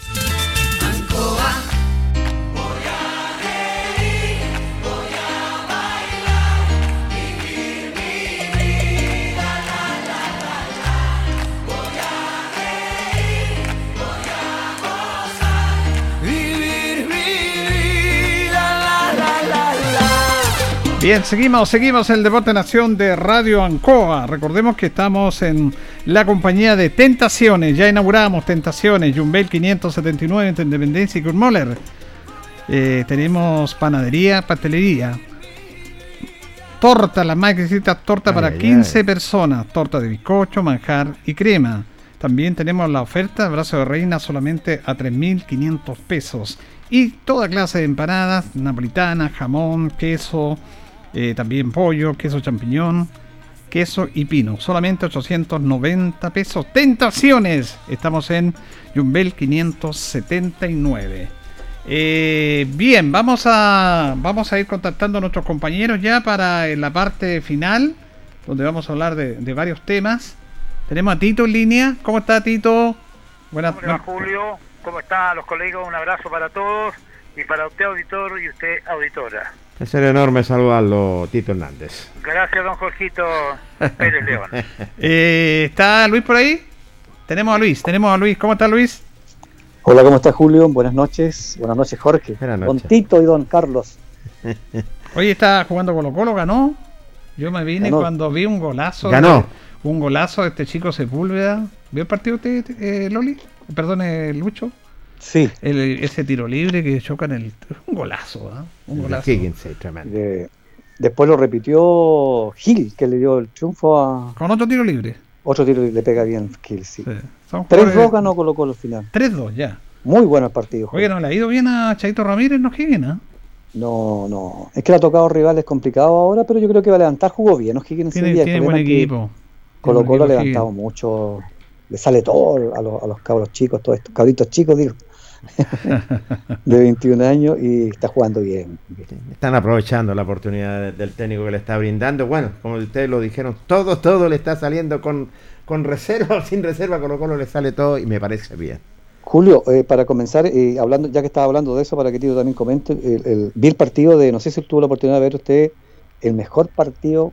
A: Bien, seguimos, seguimos el Deporte Nación de Radio Ancoa. Recordemos que estamos en la compañía de Tentaciones. Ya inauguramos Tentaciones, Jumbel 579 entre Independencia y Kurmoller. Eh, tenemos panadería, pastelería. Torta, las más exquisitas torta
B: Ay,
A: para
B: ay,
A: 15
B: ay.
A: personas. Torta de bizcocho, manjar y crema. También tenemos la oferta brazo de reina solamente a 3.500 pesos. Y toda clase de empanadas, napolitana, jamón, queso, eh, también pollo, queso champiñón, queso y pino. Solamente 890 pesos. Tentaciones. Estamos en Jumbel 579. Eh, bien, vamos a, vamos a ir contactando a nuestros compañeros ya para la parte final, donde vamos a hablar de, de varios temas. Tenemos a Tito en línea. ¿Cómo está Tito? Buenas
F: Hola Julio, ¿cómo están los colegas? Un abrazo para todos y para usted auditor y usted auditora.
B: Es un enorme saludarlo, Tito Hernández.
F: Gracias don Jorgito Pérez León.
A: Eh, ¿Está Luis por ahí? Tenemos a Luis, tenemos a Luis. ¿Cómo está Luis?
G: Hola, ¿cómo está Julio? Buenas noches. Buenas noches, Jorge.
B: Buenas
G: Don
B: noches.
G: Tito y don Carlos.
A: Hoy está jugando Colo Colo, ganó. Yo me vine
G: Ganó.
A: cuando vi un golazo.
B: Ganó.
A: de- un golazo de este chico Sepúlveda. ¿Vio el partido usted, eh, Loli? Perdón, Lucho.
G: Sí,
A: El- ese tiro libre que choca en el. Un golazo, ¿ah? Un golazo.
B: Higgins, sí, tremendo.
G: de- después lo repitió Gil, que le dio el triunfo a
A: Con otro tiro libre.
G: otro tiro le pega bien Gil, sí.
A: Sí. Son
G: 3-2
A: jugadores-
G: ganó Colo Colo al final.
A: 3-2 ya.
G: Muy bueno el partido.
A: Oye, no le ha ido bien a Chaito Ramírez, no Higgins, ¿ah?
G: No, no. Es que le ha tocado rivales complicados ahora, pero yo creo que va a levantar. Jugó bien, ¿no? Higgins
A: Tiene,
G: día.
A: Tiene buen equipo.
G: Colo Colo ha levantado
A: Higgins.
G: mucho. Le sale todo a los, a los cabros chicos, todos estos cabritos chicos, digo. de 21 años y está jugando bien.
B: Están aprovechando la oportunidad de- del técnico que le está brindando. Bueno, como ustedes lo dijeron, todo, todo le está saliendo con, con reserva o sin reserva. Colo Colo le sale todo y me parece bien.
G: Julio, eh, para comenzar, eh, hablando, ya que estaba hablando de eso, para que Tito también comente, el, el- vi el partido de, no sé si tuvo la oportunidad de ver usted, el mejor partido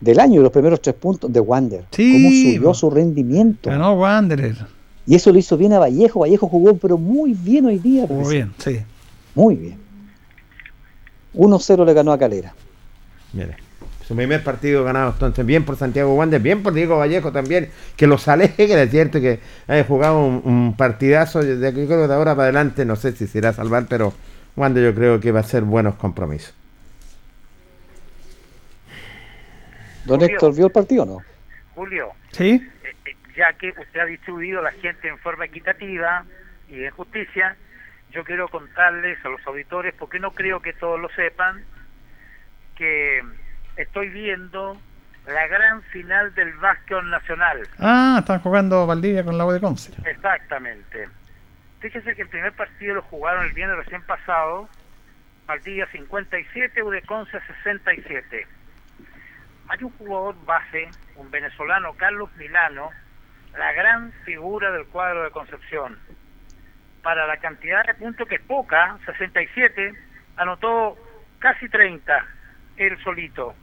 G: del año, los primeros tres puntos de Wander.
A: Sí,
G: Cómo subió su rendimiento.
A: Ganó Wanderer.
G: Y eso lo hizo bien a Vallejo. Vallejo jugó, pero muy bien hoy día. Pues.
A: bien, sí.
G: Muy bien. 1-0 le ganó a Calera.
B: Mire, su primer partido ganado entonces bien por Santiago Wander, bien por Diego Vallejo también, que los aleje, es cierto que haya jugado un, un partidazo de aquí creo que de ahora para adelante, no sé si se irá a salvar, pero Wander yo creo que va a ser buenos compromisos.
G: ¿Don
F: Julio.
G: Héctor vio el partido o no?
F: Julio,
A: ¿Sí?
F: Ya que usted ha distribuido a la gente en forma equitativa y en justicia, yo quiero contarles a los auditores, porque no creo que todos lo sepan, que estoy viendo la gran final del básquet nacional.
A: Ah, están jugando Valdivia con la U de Conce.
F: Exactamente. Fíjese que el primer partido lo jugaron el viernes recién pasado, Valdivia 57, Udeconce 67. Hay un jugador base, un venezolano, Carlos Milano, la gran figura del cuadro de Concepción. Para la cantidad de puntos que es poca, 67, anotó casi 30, él solito.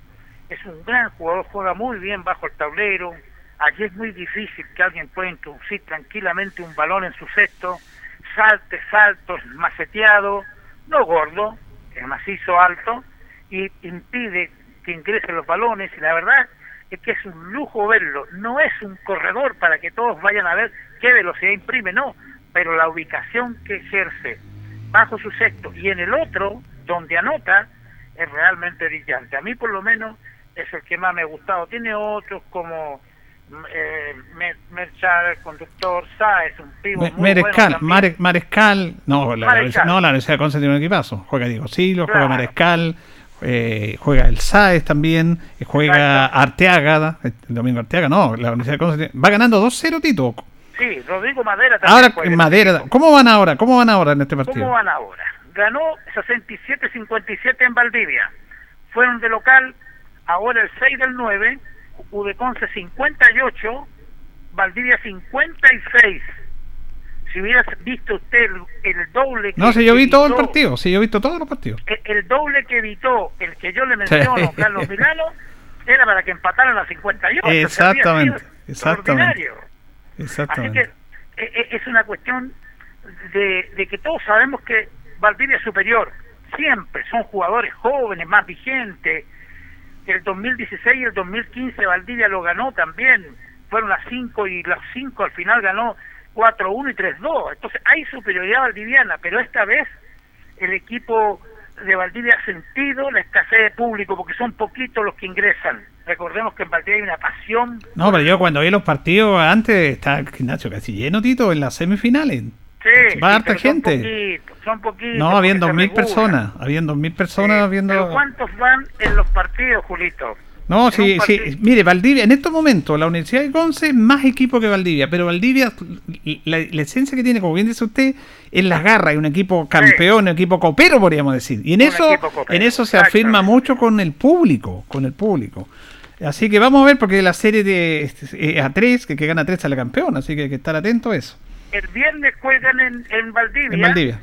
F: Es un gran jugador, juega muy bien bajo el tablero. Allí es muy difícil que alguien pueda introducir tranquilamente un balón en su sexto. Salte, saltos, maceteado, no gordo, es macizo alto, y impide que ingresen los balones. Y la verdad es que es un lujo verlo. No es un corredor para que todos vayan a ver qué velocidad imprime, no, pero la ubicación que ejerce bajo su sexto y en el otro, donde anota, es realmente brillante. A mí por lo menos es el que más me ha gustado. Tiene otros como eh, Mer- Merchar, el conductor, Sáez, un pivo
A: Me-
F: muy
A: Marescal,
F: bueno también.
A: Mare- Marescal, no, la,
F: Marescal.
A: no, la Universidad de Conce tiene un equipazo. Juega Diego juega
F: Claro.
A: Marescal, eh, juega el Sáez también, eh, juega. Arteaga, el domingo Arteaga, no, la Universidad de Conce va ganando 2-0 Tito.
F: Sí, Rodrigo Madera también.
A: Ahora
F: juega
A: Madera. ¿cómo van ahora? ¿Cómo van ahora en este partido?
F: ¿Cómo van ahora? Ganó 67-57 en Valdivia. Fueron de local, ahora el 6 del 9, Udeconce 58, Valdivia 56. Si hubiera visto usted el, el doble que
A: No, si yo vi todo el
F: evitó-
A: partido, si yo he visto todos los partidos.
F: el, el doble que evitó el que yo le menciono, Carlos Milano, era para que empataran a 58. o sea,
A: Exactamente, exactamente.
F: extraordinario. Así
A: Exactamente.
F: que eh, eh, es una cuestión de, de que todos sabemos que Valdivia es superior. Siempre son jugadores jóvenes, más vigentes. El 2016 y el 2015 Valdivia lo ganó también. Fueron las 5 y las 5 al final ganó 4-1 y 3-2. Entonces hay superioridad valdiviana, pero esta vez el equipo de Valdivia ha sentido la escasez de público porque son poquitos los que ingresan. Recordemos que en Valdivia hay una pasión
A: No, pero yo cuando vi los partidos antes estaba el gimnasio casi lleno, Tito, en las semifinales.
F: Sí,
A: Va
F: sí,
A: harta gente.
F: Son poquitos, son poquitos.
A: No, habían
F: porque se
A: 2.000
F: regulan.
A: personas, habían 2.000 personas
F: Sí,
A: viendo...
F: Pero ¿cuántos van en los partidos, Julito?
A: No, sí, sí. Mire, Valdivia, en estos momentos, la Universidad de Conce es más equipo que Valdivia, pero Valdivia, la, la esencia que tiene, como bien dice usted, es las garras, es un equipo campeón, un equipo copero, podríamos decir. Y en
F: Un
A: eso, en eso se afirma mucho con el público, con el público. Así que vamos a ver, porque la serie de este, eh, a 3, que, que gana 3 sale campeón, así que hay que estar atento a eso.
F: El viernes juegan en, en Valdivia.
A: En Valdivia.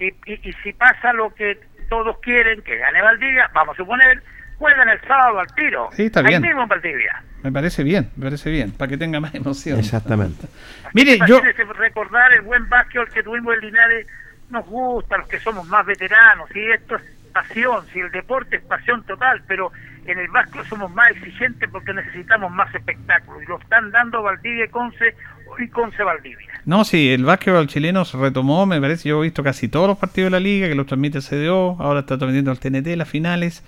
F: Y, y, y si pasa lo que todos quieren, que gane Valdivia, vamos a suponer, juegan el sábado al tiro.
A: Sí, está
F: Ahí
A: bien.
F: mismo en Valdivia.
A: Me parece bien, me parece bien, para que tenga más emoción.
B: Exactamente.
A: Mire, yo,
F: recordar el buen básquetbol que tuvimos en Linares, nos gusta, los que somos más veteranos, y esto es pasión, si el deporte es pasión total, pero en el básquetbol somos más exigentes porque necesitamos más espectáculo, y lo están dando Valdivia y Conce, y Conce Valdivia.
A: No, sí, el básquetbol chileno se retomó, me parece. Yo he visto casi todos los partidos de la liga, que los transmite CDO, ahora está transmitiendo el TNT, las finales.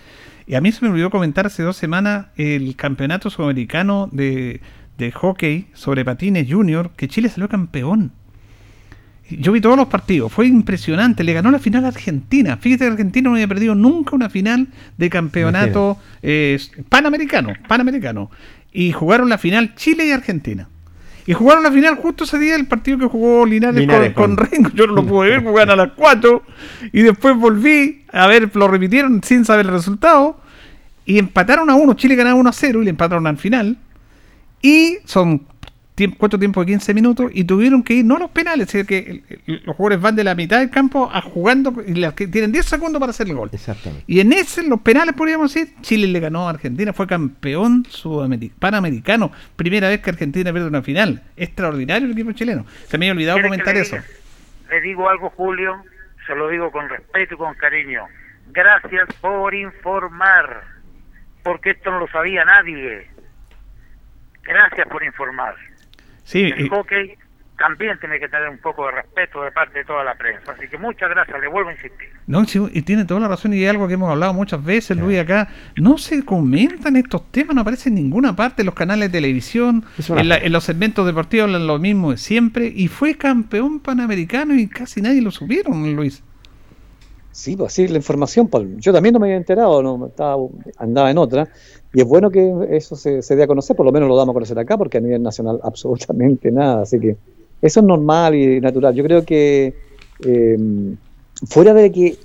A: Y a mí se me olvidó comentar hace dos semanas el campeonato sudamericano de, de hockey sobre patines junior, que Chile salió campeón. Yo vi todos los partidos, fue impresionante. Le ganó la final a Argentina. Fíjate que Argentina no había perdido nunca una final de campeonato eh, panamericano, panamericano. Y jugaron la final Chile y Argentina. Y jugaron la final justo ese día el partido que jugó Linares,
B: Linares
A: con, con Rengo. Yo no lo pude ver, jugaron a las 4. Y después volví a ver, lo repitieron sin saber el resultado. Y empataron a 1. Chile ganaba 1 a 0 y le empataron al final. Y son cuatro tiempos de 15 minutos y tuvieron que ir, no a los penales, es decir, que los jugadores van de la mitad del campo a jugando y las que tienen 10 segundos para hacer el gol.
B: Exactamente.
A: Y en ese, en los penales, podríamos decir, Chile le ganó a Argentina, fue campeón sudameri- panamericano. Primera vez que Argentina pierde una final. Extraordinario el equipo chileno. Se me había olvidado
F: ¿Quiere que
A: comentar
F: le
A: eso.
F: Le digo algo, Julio, se lo digo con respeto y con cariño. Gracias por informar, porque esto no lo sabía nadie. Gracias por informar.
A: Sí,
F: El
A: y-
F: hockey también tiene que tener un poco de respeto de parte de toda la prensa. Así que muchas gracias, le vuelvo a insistir.
A: No, sí, y tiene toda la razón y es algo que hemos hablado muchas veces, Luis, acá. No se comentan estos temas, no aparece en ninguna parte en los canales de televisión, en, la- en los segmentos deportivos hablan lo mismo de siempre y fue campeón panamericano y casi nadie lo supieron, Luis.
G: Sí, pues sí, la información, Paul. Yo también no me había enterado, no estaba, andaba en otra. Y es bueno que eso se, se dé a conocer, por lo menos lo damos a conocer acá, porque a nivel nacional absolutamente nada. Así que eso es normal y natural. Yo creo que eh, fuera de que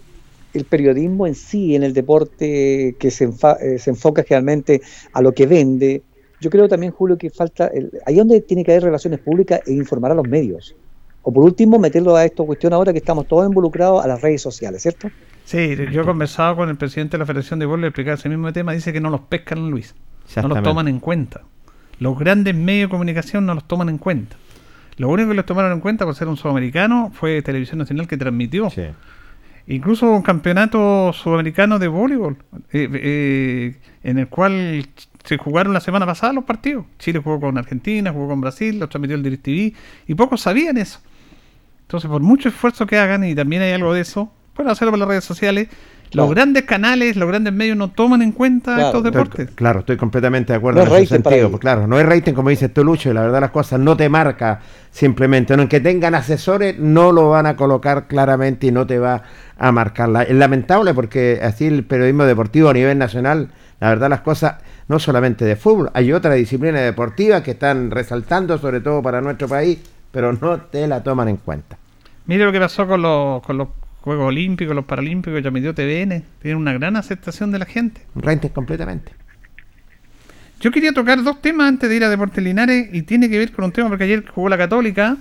G: el periodismo en sí, en el deporte, que se, eh, se enfoca generalmente a lo que vende, yo creo también, Julio, que falta, el- ahí donde tiene que haber relaciones públicas e informar a los medios. O por último, meterlo a esta cuestión ahora que estamos todos involucrados a las redes sociales, ¿cierto?
A: Sí, yo he conversado con el presidente de la Federación de Voleibol, le explicaba ese mismo tema, dice que no los pescan, Luis. No los toman en cuenta. Los grandes medios de comunicación no los toman en cuenta. Lo único que los tomaron en cuenta por ser un sudamericano fue Televisión Nacional que transmitió.
B: Sí.
A: Incluso un campeonato sudamericano de voleibol, eh, eh, en el cual se jugaron la semana pasada los partidos. Chile jugó con Argentina, jugó con Brasil, los transmitió el DirecTV, y pocos sabían eso. Entonces, por mucho esfuerzo que hagan, y también hay algo de eso, pueden hacerlo por las redes sociales, los
G: Claro.
A: grandes canales, los grandes medios no toman en cuenta
G: Claro.
A: estos
B: Estoy-
A: deportes.
B: claro, estoy completamente de acuerdo
G: No
B: en
G: es
B: ese sentido. Pues claro, no es rating como dices tú, Lucho, y la verdad las cosas no te marca simplemente. Aunque tengan asesores, no lo van a colocar claramente y no te va a marcar. La- Es lamentable porque así el periodismo deportivo a nivel nacional, la verdad las cosas, no solamente de fútbol, hay otras disciplinas deportivas que están resaltando, sobre todo para nuestro país, pero no te la toman en cuenta.
A: Mire lo que pasó con los, con los Juegos Olímpicos, los Paralímpicos, ya metió TVN, tiene una gran aceptación de la gente.
B: Rating completamente.
A: Yo quería tocar dos temas antes de ir a Deportes Linares y tiene que ver con un tema porque ayer jugó la Católica,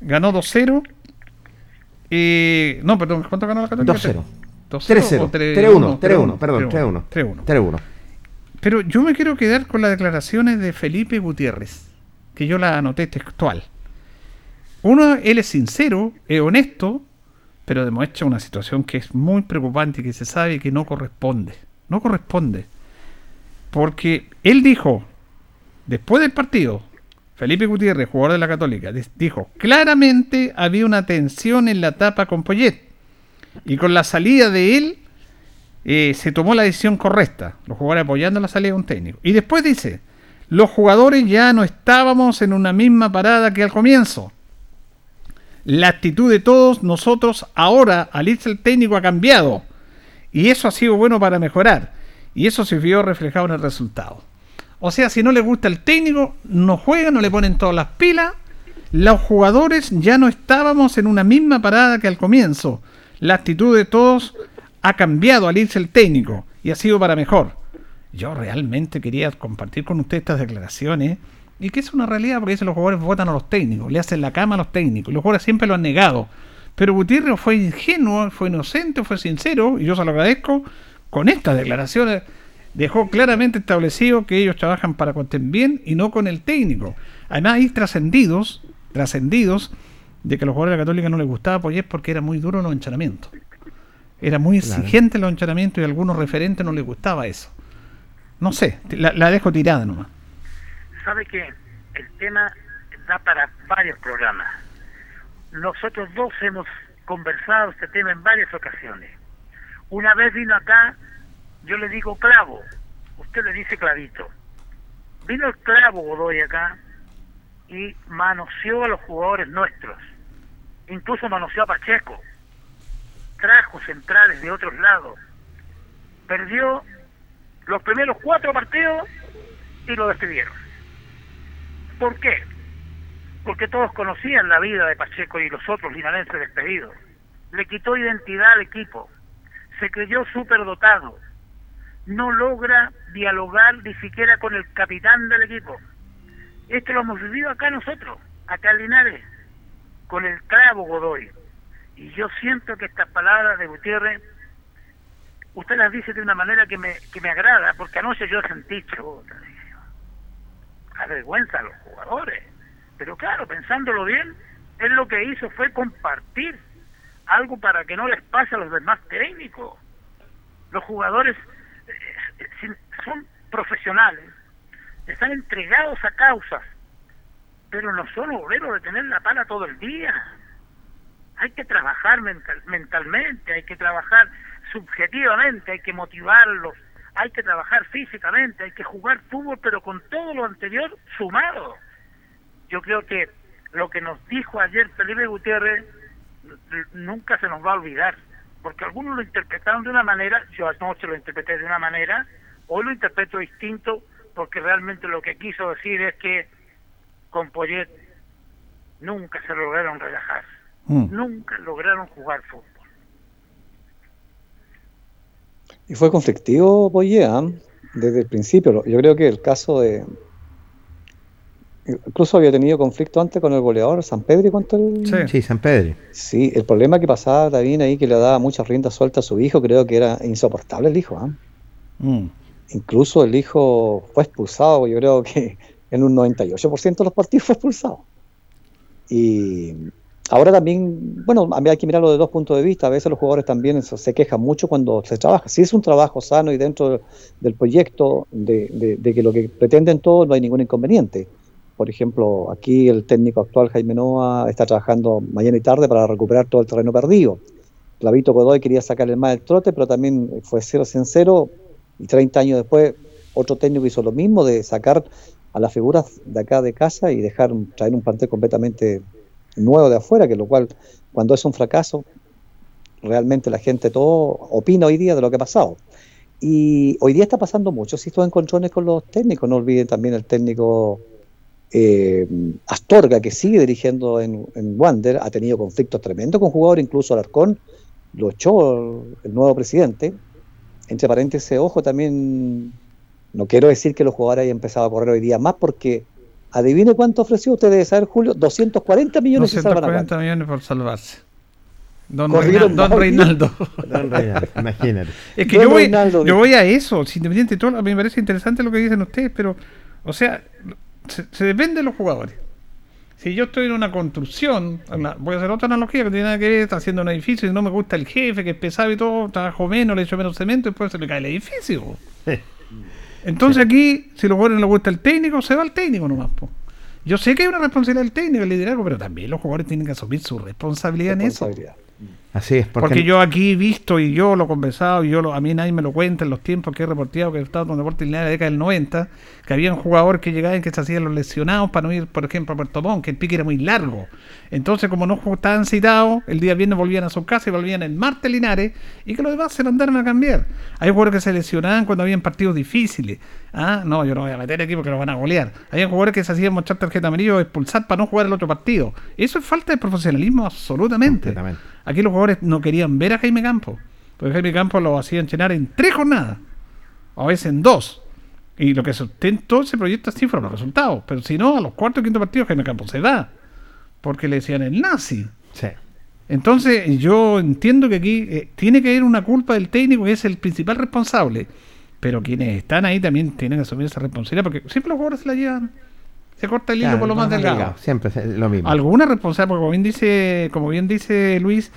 A: ganó 2-0. Eh, no, perdón, ¿cuánto ganó la Católica?
B: 2-0.
A: 2-0
B: 3-0.
A: o
B: 3-1, 3-1, perdón, 3-1.
A: 3-1.
B: 3-1.
A: Pero yo me quiero quedar con las declaraciones de Felipe Gutiérrez, que yo la anoté textual. Uno, él es sincero, es honesto, pero demuestra una situación que es muy preocupante y que se sabe que no corresponde. No corresponde. Porque él dijo, después del partido, Felipe Gutiérrez, jugador de la Católica, dijo, claramente había una tensión en la etapa con Poyet. Y con la salida de él, eh, se tomó la decisión correcta. Los jugadores apoyando la salida de un técnico. Y después dice, los jugadores ya no estábamos en una misma parada que al comienzo. La actitud de todos nosotros ahora, al irse el técnico, ha cambiado. Y eso ha sido bueno para mejorar. Y eso se vio reflejado en el resultado. O sea, si no le gusta el técnico, no juega, no le ponen todas las pilas. Los jugadores ya no estábamos en una misma parada que al comienzo. La actitud de todos ha cambiado al irse el técnico y ha sido para mejor. Yo realmente quería compartir con usted estas declaraciones y que es una realidad porque dicen los jugadores votan a los técnicos, le hacen la cama a los técnicos. Los jugadores siempre lo han negado. Pero Gutiérrez fue ingenuo, fue inocente, fue sincero y yo se lo agradezco. Con estas declaraciones dejó claramente establecido que ellos trabajan para que estén bien y no con el técnico. Además hay trascendidos, trascendidos de que a los jugadores de la Católica no les gustaba Poyet porque era muy duro en los entrenamientos. Era muy
B: Claro.
A: exigente en los entrenamientos y a algunos referentes no les gustaba eso. No sé, la, la dejo tirada nomás.
F: sabe que el tema da para varios programas. Nosotros dos hemos conversado este tema en varias ocasiones. Una vez vino acá, yo le digo clavo, usted le dice clavito. Vino el clavo Godoy acá y manoseó a los jugadores nuestros. Incluso manoseó a Pacheco. Trajo centrales de otros lados. Perdió los primeros cuatro partidos y lo despidieron. ¿Por qué? Porque todos conocían la vida de Pacheco y los otros linarenses despedidos. Le quitó identidad al equipo. Se creyó superdotado. No logra dialogar ni siquiera con el capitán del equipo. Esto lo hemos vivido acá nosotros, acá en Linares, con el clavo Godoy. Y yo siento que estas palabras de Gutiérrez, usted las dice de una manera que me, que me agrada, porque anoche yo sentí, chuta, avergüenza a los jugadores. Pero claro, pensándolo bien, él lo que hizo fue compartir algo para que no les pase a los demás técnicos. Los jugadores eh, sin- son profesionales, están entregados a causas, pero no son obreros de tener la pala todo el día. Hay que trabajar mental- mentalmente, hay que trabajar subjetivamente, hay que motivarlos, hay que trabajar físicamente, hay que jugar fútbol, pero con todo lo anterior sumado. Yo creo que lo que nos dijo ayer Felipe Gutiérrez nunca se nos va a olvidar, porque algunos lo interpretaron de una manera, yo anoche lo interpreté de una manera, hoy lo interpreto distinto, porque realmente lo que quiso decir es que con Poyet nunca se lograron relajar,
A: Mm.
F: nunca lograron jugar fútbol.
G: Y fue conflictivo Poyet, ¿ah? desde el principio. Yo creo que el caso de. Incluso había tenido conflicto antes con el goleador San Pedro contra el.
B: Sí, San Pedro.
G: Sí, el problema que pasaba también ahí, que le daba muchas riendas sueltas a su hijo, creo que era insoportable el hijo. ¿ah?
A: Mm.
G: Incluso el hijo fue expulsado, yo creo que en un 98% de los partidos fue expulsado. Y ahora también, bueno, a mí hay que mirarlo de dos puntos de vista. A veces los jugadores también se quejan mucho cuando se trabaja. Si es un trabajo sano y dentro del proyecto de, de- de que lo que pretenden todos, no hay ningún inconveniente. Por ejemplo, aquí el técnico actual, Jaime Noa, está trabajando mañana y tarde para recuperar todo el terreno perdido. Clavito Godoy quería sacarle más del trote, pero también fue 0 en 0 y 30 años después otro técnico hizo lo mismo de sacar a las figuras de acá de casa y dejar traer un plantel completamente nuevo de afuera, que lo cual cuando es un fracaso realmente la gente todo opina hoy día de lo que ha pasado. Y hoy día está pasando mucho si estos encontrones con los técnicos, no olviden también el técnico eh, Astorga que sigue dirigiendo en, en Wander, ha tenido conflictos tremendos con jugadores, incluso Alarcón lo echó el nuevo presidente. Entre paréntesis, ojo, también no quiero decir que los jugadores hayan empezado a correr hoy día más porque adivine cuánto ofreció, usted debe saber, Julio, 240 millones se salvan a
A: 240
G: Wander.
A: millones por salvarse. Don, Reina- don Reinaldo.
B: Don Reinaldo, imagínate.
A: Es que yo voy,
G: Reinaldo,
A: yo voy a eso, independiente de todo, a mí me parece interesante lo que dicen ustedes, pero, o sea, se, se depende de los jugadores. Si yo estoy en una construcción, una- voy a hacer otra analogía que no tiene nada que ver, está haciendo un edificio y no me gusta el jefe, que es pesado y todo, trabajo menos, le echo menos cemento y después se le cae el edificio. Entonces aquí, si los jugadores no les gusta el técnico, se va el técnico nomás. po. Yo sé que hay una responsabilidad del técnico, el liderazgo, pero también los jugadores tienen que asumir su responsabilidad en eso.
G: Responsabilidad.
B: Así es,
A: Porque,
B: porque,
A: yo aquí he visto y yo lo he conversado y yo lo- a mí nadie me lo cuenta en los tiempos que he reporteado que he estado con Deportes Lineares en la década del 90, que había un jugador que llegaba y que se hacían los lesionados para no ir, por ejemplo, a Puerto Montt, que el pique era muy largo. Entonces, como no estaban citados, el día viernes volvían a su casa y volvían el martes Linares y que los demás se mandaron a cambiar. Hay jugadores que se lesionaban cuando habían partidos difíciles. Ah, no, yo no voy a meter aquí porque los van a golear. Hay jugadores que se hacían mostrar tarjeta amarilla o expulsar para no jugar el otro partido. Eso es falta de profesionalismo absolutamente. Aquí los jugadores no querían ver a Jaime Campos. Porque Jaime Campos lo hacían llenar en tres jornadas. O a veces en dos. Y lo que sustentó ese proyecto así fueron los resultados. Pero si no, a los cuartos y quinto partidos Jaime Campos se va. Porque le decían el nazi.
B: sí.
A: Entonces, yo entiendo que aquí eh, tiene que haber una culpa del técnico que es el principal responsable. Pero quienes están ahí también tienen que asumir esa responsabilidad porque siempre los jugadores se la llevan. Se corta el hilo
B: Claro,
A: por lo más delgado.
B: Siempre es lo mismo.
A: Alguna responsabilidad, porque como bien dice, como bien dice Luis,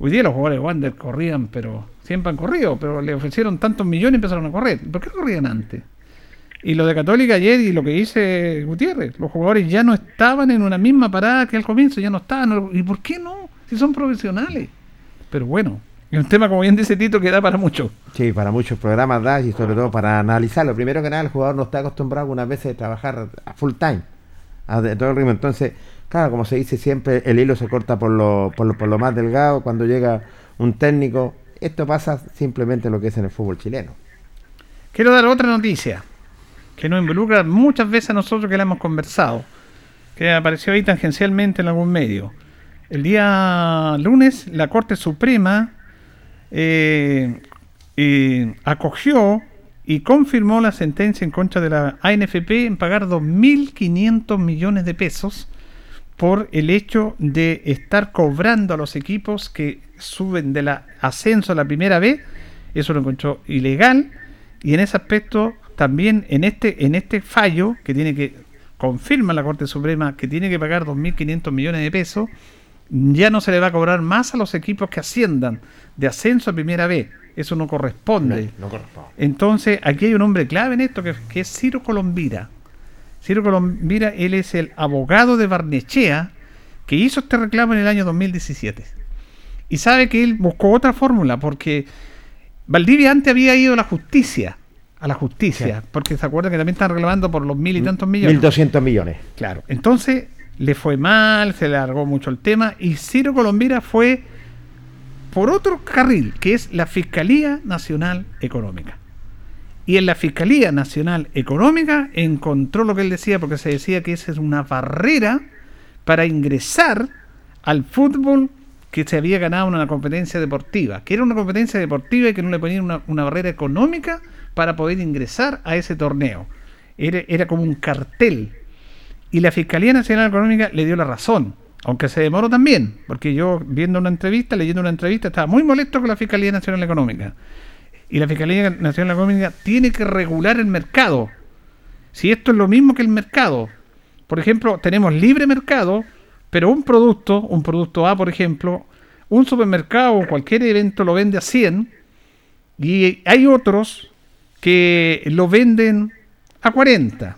A: hoy día los jugadores de Wander corrían, pero siempre han corrido, pero le ofrecieron tantos millones y empezaron a correr. ¿Por qué no corrían antes? Y lo de Católica ayer y lo que dice Gutiérrez, los jugadores ya no estaban en una misma parada que al comienzo, ya no estaban. ¿Y por qué no? Si son profesionales. Pero bueno, es un tema, como bien dice Tito, que da para mucho.
B: Sí, para muchos programas da y sobre todo para analizarlo. Primero que nada, el jugador no está acostumbrado algunas veces a trabajar a full time, a de todo el ritmo. Entonces, claro, como se dice siempre, el hilo se corta por lo, por lo, por lo más delgado cuando llega un técnico. Esto pasa simplemente lo que es en el fútbol chileno.
A: Quiero dar otra noticia que nos involucra muchas veces a nosotros que la hemos conversado, que apareció ahí tangencialmente en algún medio. El día lunes la Corte Suprema eh, acogió y confirmó la sentencia en contra de la ANFP en pagar 2.500 millones de pesos por el hecho de estar cobrando a los equipos que suben de la ascenso la primera vez. Eso lo encontró ilegal y en ese aspecto también en este en este fallo que tiene que confirma la Corte Suprema que tiene que pagar 2.500 millones de pesos ya no se le va a cobrar más a los equipos que asciendan de ascenso a primera vez. Eso no corresponde.
B: No corresponde.
A: Entonces, aquí hay un hombre clave en esto que, que es Ciro Colombira. Ciro Colombira, él es el abogado de Barnechea que hizo este reclamo en el año 2017. Y sabe que él buscó otra fórmula porque Valdivia antes había ido a la justicia. A la justicia.
B: Sí.
A: Porque se acuerdan que también están reclamando por los mil y tantos millones.
B: 1.200 millones.
A: Claro. Entonces le fue mal, se le alargó mucho el tema y Ciro Colombira fue por otro carril, que es la Fiscalía Nacional Económica. Y en la Fiscalía Nacional Económica encontró lo que él decía, porque se decía que esa es una barrera para ingresar al fútbol que se había ganado en una competencia deportiva, que era una competencia deportiva y que no le ponían una, una barrera económica para poder ingresar a ese torneo. Era, era como un cartel. Y la Fiscalía Nacional Económica le dio la razón, aunque se demoró también, porque yo viendo una entrevista, leyendo una entrevista, estaba muy molesto con la Fiscalía Nacional Económica. Y la Fiscalía Nacional Económica tiene que regular el mercado. Si esto es lo mismo que el mercado, por ejemplo, tenemos libre mercado, pero un producto, un producto A, por ejemplo, un supermercado o cualquier evento lo vende a 100 y hay otros que lo venden a 40.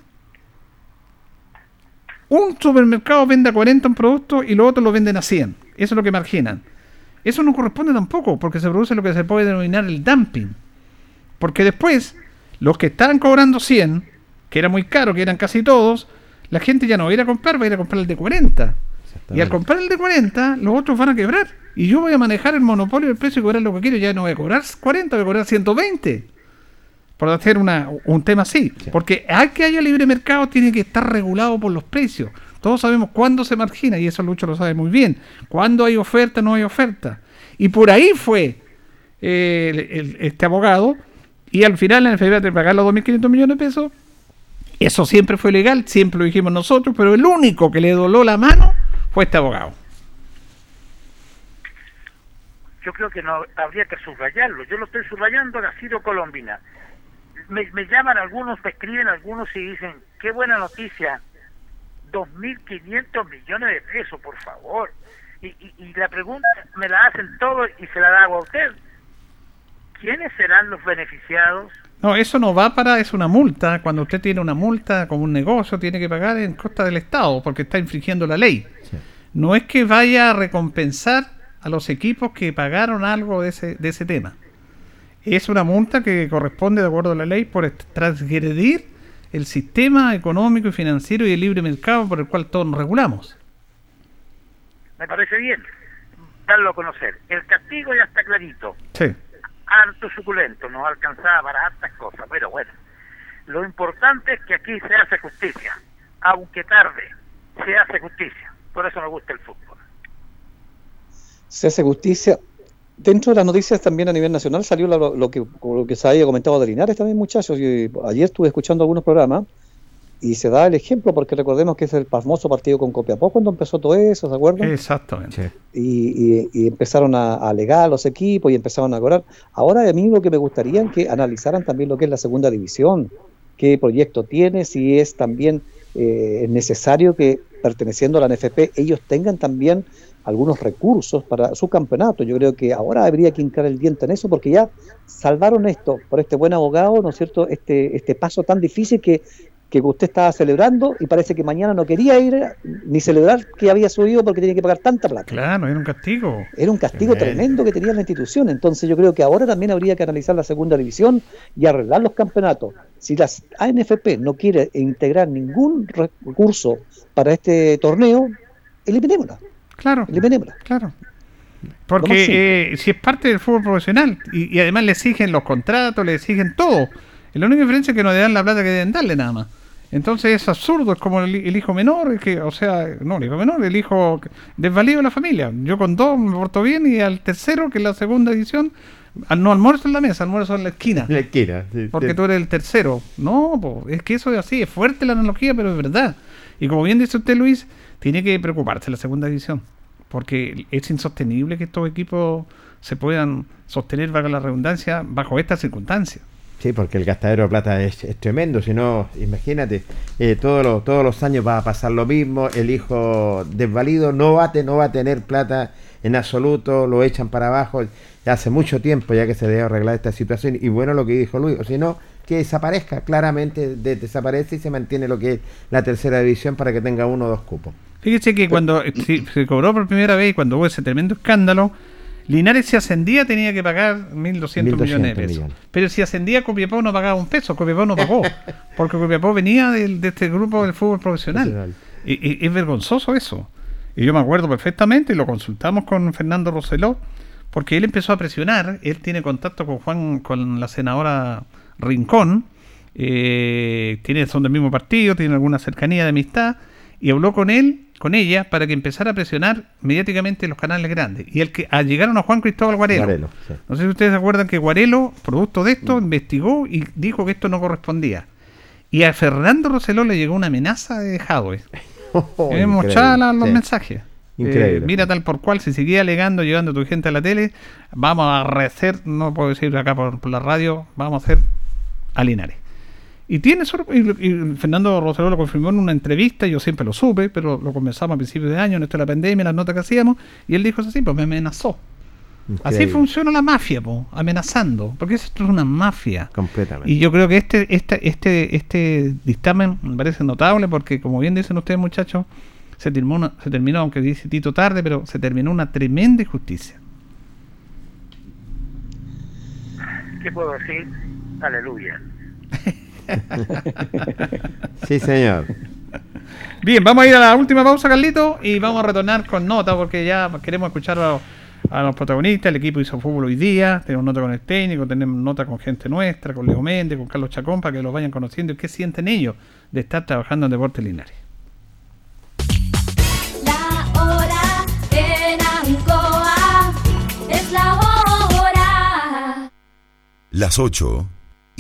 A: Un supermercado vende a 40 un producto y los otros lo venden a 100. Eso es lo que marginan. Eso no corresponde tampoco, porque se produce lo que se puede denominar el dumping. Porque después, los que estaban cobrando 100, que era muy caro, que eran casi todos, la gente ya no va a ir a comprar, va a ir a comprar el de 40. Y al comprar el de 40, los otros van a quebrar. Y yo voy a manejar el monopolio del precio y cobrar lo que quiero. Ya no voy a cobrar 40, voy a cobrar 120. Por hacer una, un tema así. Porque hay que haya libre mercado tiene que estar regulado por los precios. Todos sabemos cuándo se margina, y eso Lucho lo sabe muy bien. Cuándo hay oferta, no hay oferta. Y por ahí fue eh, el- el- este abogado. Y al final, en el FEBA, de pagar los 2.500 millones de pesos, eso siempre fue legal, siempre lo dijimos nosotros, pero el único que le doló la mano fue este abogado.
F: yo creo que no habría que subrayarlo. Yo lo estoy subrayando a Ciro Colombina. Me, me llaman algunos, me escriben algunos y dicen, qué buena noticia, 2.500 millones de pesos, por favor. Y, y, y la pregunta me la hacen todos y se la hago a usted. ¿Quiénes serán los beneficiados?
A: No, eso no va para, es una multa. Cuando usted tiene una multa como un negocio, tiene que pagar en costa del Estado, porque está infringiendo la ley. No es que vaya a recompensar a los equipos que pagaron algo de ese, de ese tema. Es una multa que corresponde, de acuerdo a la ley, por transgredir el sistema económico y financiero y el libre mercado por el cual todos nos regulamos.
F: Me parece bien darlo a conocer. El castigo ya está clarito.
A: Sí.
F: harto suculento, no alcanzaba para hartas cosas, pero bueno, lo importante es que aquí se hace justicia, aunque tarde, se hace justicia, por eso me gusta el fútbol.
G: se hace justicia. Dentro de las noticias también a nivel nacional salió lo, lo que, lo que se había comentado de Linares también, muchachos. y ayer estuve escuchando algunos programas y se da el ejemplo porque recordemos que es el famoso partido con Copiapó cuando empezó todo eso, ¿se acuerdan?
A: Exactamente.
G: y, y- y empezaron a, a alegar los equipos y empezaron a cobrar. Ahora a mí lo que me gustaría es que analizaran también lo que es la segunda división, qué proyecto tiene, si es también eh, necesario que perteneciendo a la NFP ellos tengan también algunos recursos para su campeonato. Yo creo que ahora habría que hincar el diente en eso porque ya salvaron esto por este buen abogado, ¿no es cierto? Este, este paso tan difícil que, que usted estaba celebrando y parece que mañana no quería ir ni celebrar que había subido porque tenía que pagar tanta plata.
A: Claro, era un castigo.
G: Era un castigo
A: Tremendo.
G: tremendo que tenía la institución. Entonces yo creo que ahora también habría que analizar la segunda división y arreglar los campeonatos. Si las ANFP no quiere integrar ningún recurso para este torneo, eliminémosla.
A: Claro.
G: Eliminémosla.
A: Claro. Porque eh, si es parte del fútbol profesional y, y además le exigen los contratos, le exigen todo. Y la única diferencia es que no le dan la plata que deben darle nada más. Entonces es absurdo, es como el, el hijo menor, que, o sea, no, el hijo menor, el hijo desvalido de la familia. Yo con dos me porto bien y al tercero, que es la segunda edición, al- no almuerzo en la mesa, almuerzo en la esquina.
B: La esquina. sí,
A: Porque
B: sí.
A: tú eres el tercero. No, po, es que eso es así, es fuerte la analogía, pero es verdad. Y como bien dice usted, Luis, tiene que preocuparse la segunda división. Porque es insostenible que estos equipos se puedan sostener, valga la redundancia, bajo estas circunstancias.
B: Sí, porque el gastadero de plata es, tremendo. Si no, imagínate, eh, todos, los, todos los años va a pasar lo mismo. El hijo desvalido no va, no va a tener plata en absoluto, lo echan para abajo. Hace mucho tiempo ya que se debe arreglar esta situación. Y bueno, lo que dijo Luis, o si no, que desaparezca. Claramente de- desaparece y se mantiene lo que es la tercera división para que tenga uno o dos cupos.
A: Fíjese que cuando eh, se cobró por primera vez y cuando hubo ese tremendo escándalo, Linares si ascendía tenía que pagar 1.200 millones de
B: 1.200
A: pesos.
B: millones.
A: Pero si ascendía Copiapó no pagaba un peso, Copiapó no pagó. porque Copiapó venía del- de este grupo del fútbol profesional.
B: Profesional.
A: Y, y- es vergonzoso eso. Y yo me acuerdo perfectamente y lo consultamos con Fernando Roseló, porque él empezó a presionar, él tiene contacto con Juan, con la senadora Rincón, eh, tiene, son del mismo partido, tienen alguna cercanía de amistad, y habló con él, con ella, para que empezara a presionar mediáticamente los canales grandes. Y el que ah, llegaron a Juan Cristóbal Guarelo.
B: Guarelo, sí.
A: No sé si ustedes se acuerdan que Guarelo, producto de esto, investigó y dijo que esto no correspondía. Y a Fernando Roseló le llegó una amenaza de Jadwe.
B: Oh,
A: la- los
B: Sí.
A: mensajes.
B: Increíble.
A: Eh, mira tal por cual, si seguía alegando, llevando a tu gente a la tele, vamos a rehacer, no puedo decir acá por, por la radio, vamos a hacer a Linares. Y tiene y, y Fernando Roseló lo confirmó en una entrevista, yo siempre lo supe, pero lo conversamos a principios de año, en esto de la pandemia, las notas que hacíamos, y él dijo así, pues me amenazó. Así funciona la mafia, po, amenazando, porque esto es una mafia.
B: Completamente.
A: Y yo creo que este, este, este, este dictamen me parece notable porque, como bien dicen ustedes, muchachos, se terminó, una- se terminó, aunque dice Tito tarde, pero se terminó una tremenda injusticia.
F: ¿Qué puedo decir? Aleluya.
B: Sí, señor.
A: Bien, vamos a ir a la última pausa, Carlito, y vamos a retornar con nota porque ya queremos escuchar a, a los protagonistas. El equipo hizo fútbol hoy día, tenemos nota con el técnico, tenemos nota con gente nuestra, con Leo Méndez, con Carlos Chacón, para que los vayan conociendo y qué sienten ellos de estar trabajando en Deportes Linares.
H: La hora en Ancoa es la hora.
D: Las 8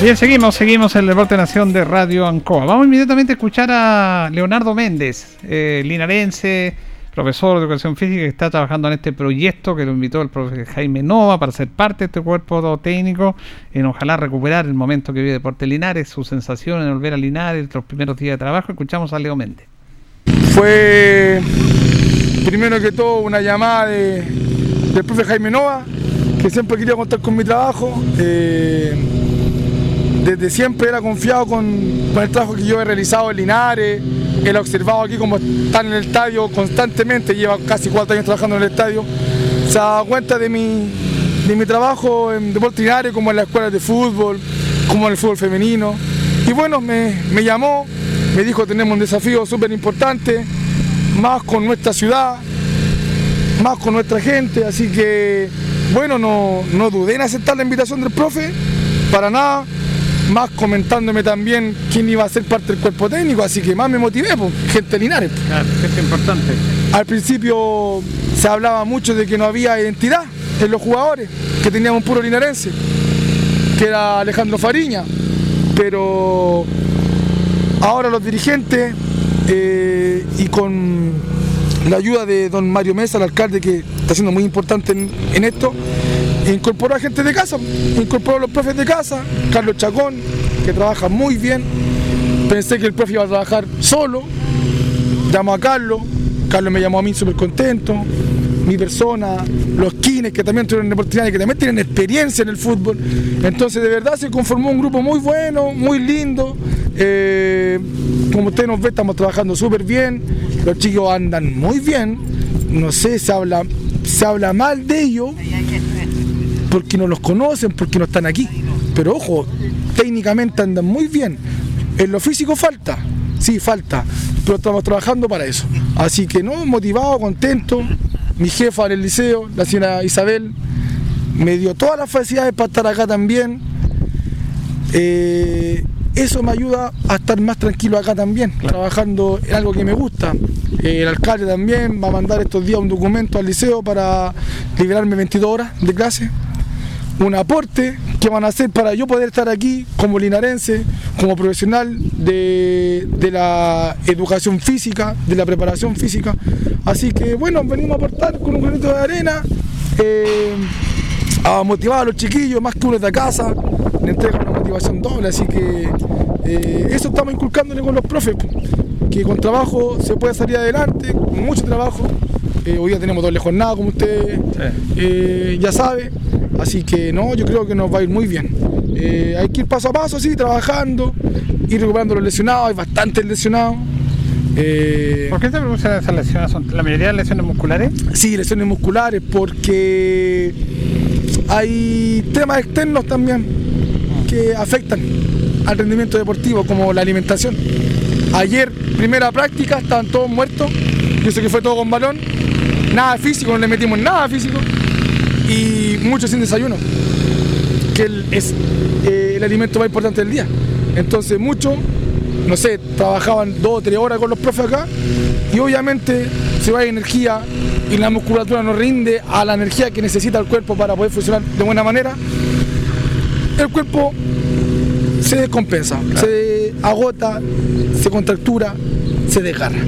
A: Bien, seguimos, seguimos el Deporte Nación de Radio Ancoa. Vamos inmediatamente a escuchar a Leonardo Méndez, eh, linarense, profesor de educación física que está trabajando en este proyecto que lo invitó el profesor Jaime Nova para ser parte de este cuerpo técnico en ojalá recuperar el momento que vive Deporte Linares, su sensación en volver a Linares, los primeros días de trabajo. Escuchamos a Leo Méndez.
I: Fue primero que todo una llamada de- del profe Jaime Nova, que siempre quería contar con mi trabajo. Eh, desde siempre era confiado con, el trabajo que yo he realizado en Linares. Él ha observado aquí como están en el estadio constantemente, lleva casi cuatro años trabajando en el estadio. Se ha dado cuenta de mi, de mi trabajo en Deportes Linares, como en las escuelas de fútbol, como en el fútbol femenino. Y bueno, me, me llamó, me dijo tenemos un desafío súper importante, más con nuestra ciudad, más con nuestra gente, así que bueno, no, no dudé en aceptar la invitación del profe, para nada, más comentándome también quién iba a ser parte del cuerpo técnico, así que más me motivé, pues, gente Linares.
A: Claro, es importante.
I: Al principio se hablaba mucho de que no había identidad en los jugadores, que teníamos un puro linarense, que era Alejandro Fariña, pero ahora los dirigentes eh, y con la ayuda de don Mario Mesa, el alcalde, que está siendo muy importante en, en esto, incorporó a gente de casa, incorporó a los profes de casa, Carlos Chacón, que trabaja muy bien. Pensé que el profe iba a trabajar solo, llamó a Carlos, Carlos me llamó a mí súper contento, mi persona, los kines que también tuvieron oportunidad y que también tienen experiencia en el fútbol. Entonces de verdad se conformó un grupo muy bueno, muy lindo. Eh, como usted nos ve, estamos trabajando súper bien, los chicos andan muy bien, no sé, se habla, se habla mal de ellos porque no los conocen, porque no están aquí. Pero ojo, técnicamente andan muy bien. En lo físico falta, sí, falta, pero estamos trabajando para eso. Así que no, motivado, contento. Mi jefa en el liceo, la señora Isabel, me dio todas las facilidades para estar acá también. Eh, eso me ayuda a estar más tranquilo acá también, trabajando en algo que me gusta. Eh, el alcalde también va a mandar estos días un documento al liceo para liberarme 22 horas de clase. Un aporte que van a hacer para yo poder estar aquí como linarense, como profesional de, de la educación física, de la preparación física. Así que bueno, venimos a aportar con un granito de arena. eh, a motivar a los chiquillos, más que uno de casa, le entrega una motivación doble, así que eh, eso estamos inculcándole con los profes, que con trabajo se puede salir adelante, con mucho trabajo. Eh, hoy día tenemos doble jornada, como usted eh, ya sabe, así que no, yo creo que nos va a ir muy bien. Eh, hay que ir paso a paso, así, trabajando, ir recuperando los lesionados, hay bastantes lesionados. Eh,
A: ¿Por qué se producen esas lesiones? ¿Son la mayoría de lesiones musculares?
I: Sí, lesiones musculares, porque hay temas externos también que afectan al rendimiento deportivo, como la alimentación. Ayer, primera práctica, estaban todos muertos. Yo sé que fue todo con balón. Nada físico, no le metimos nada físico. Y muchos sin desayuno, que el- es eh, el alimento más importante del día. Entonces, muchos, no sé, trabajaban dos o tres horas con los profes acá. Y obviamente se va energía y la musculatura no rinde a la energía que necesita el cuerpo para poder funcionar de buena manera. El cuerpo se descompensa, se agota, se contractura, se desgarra.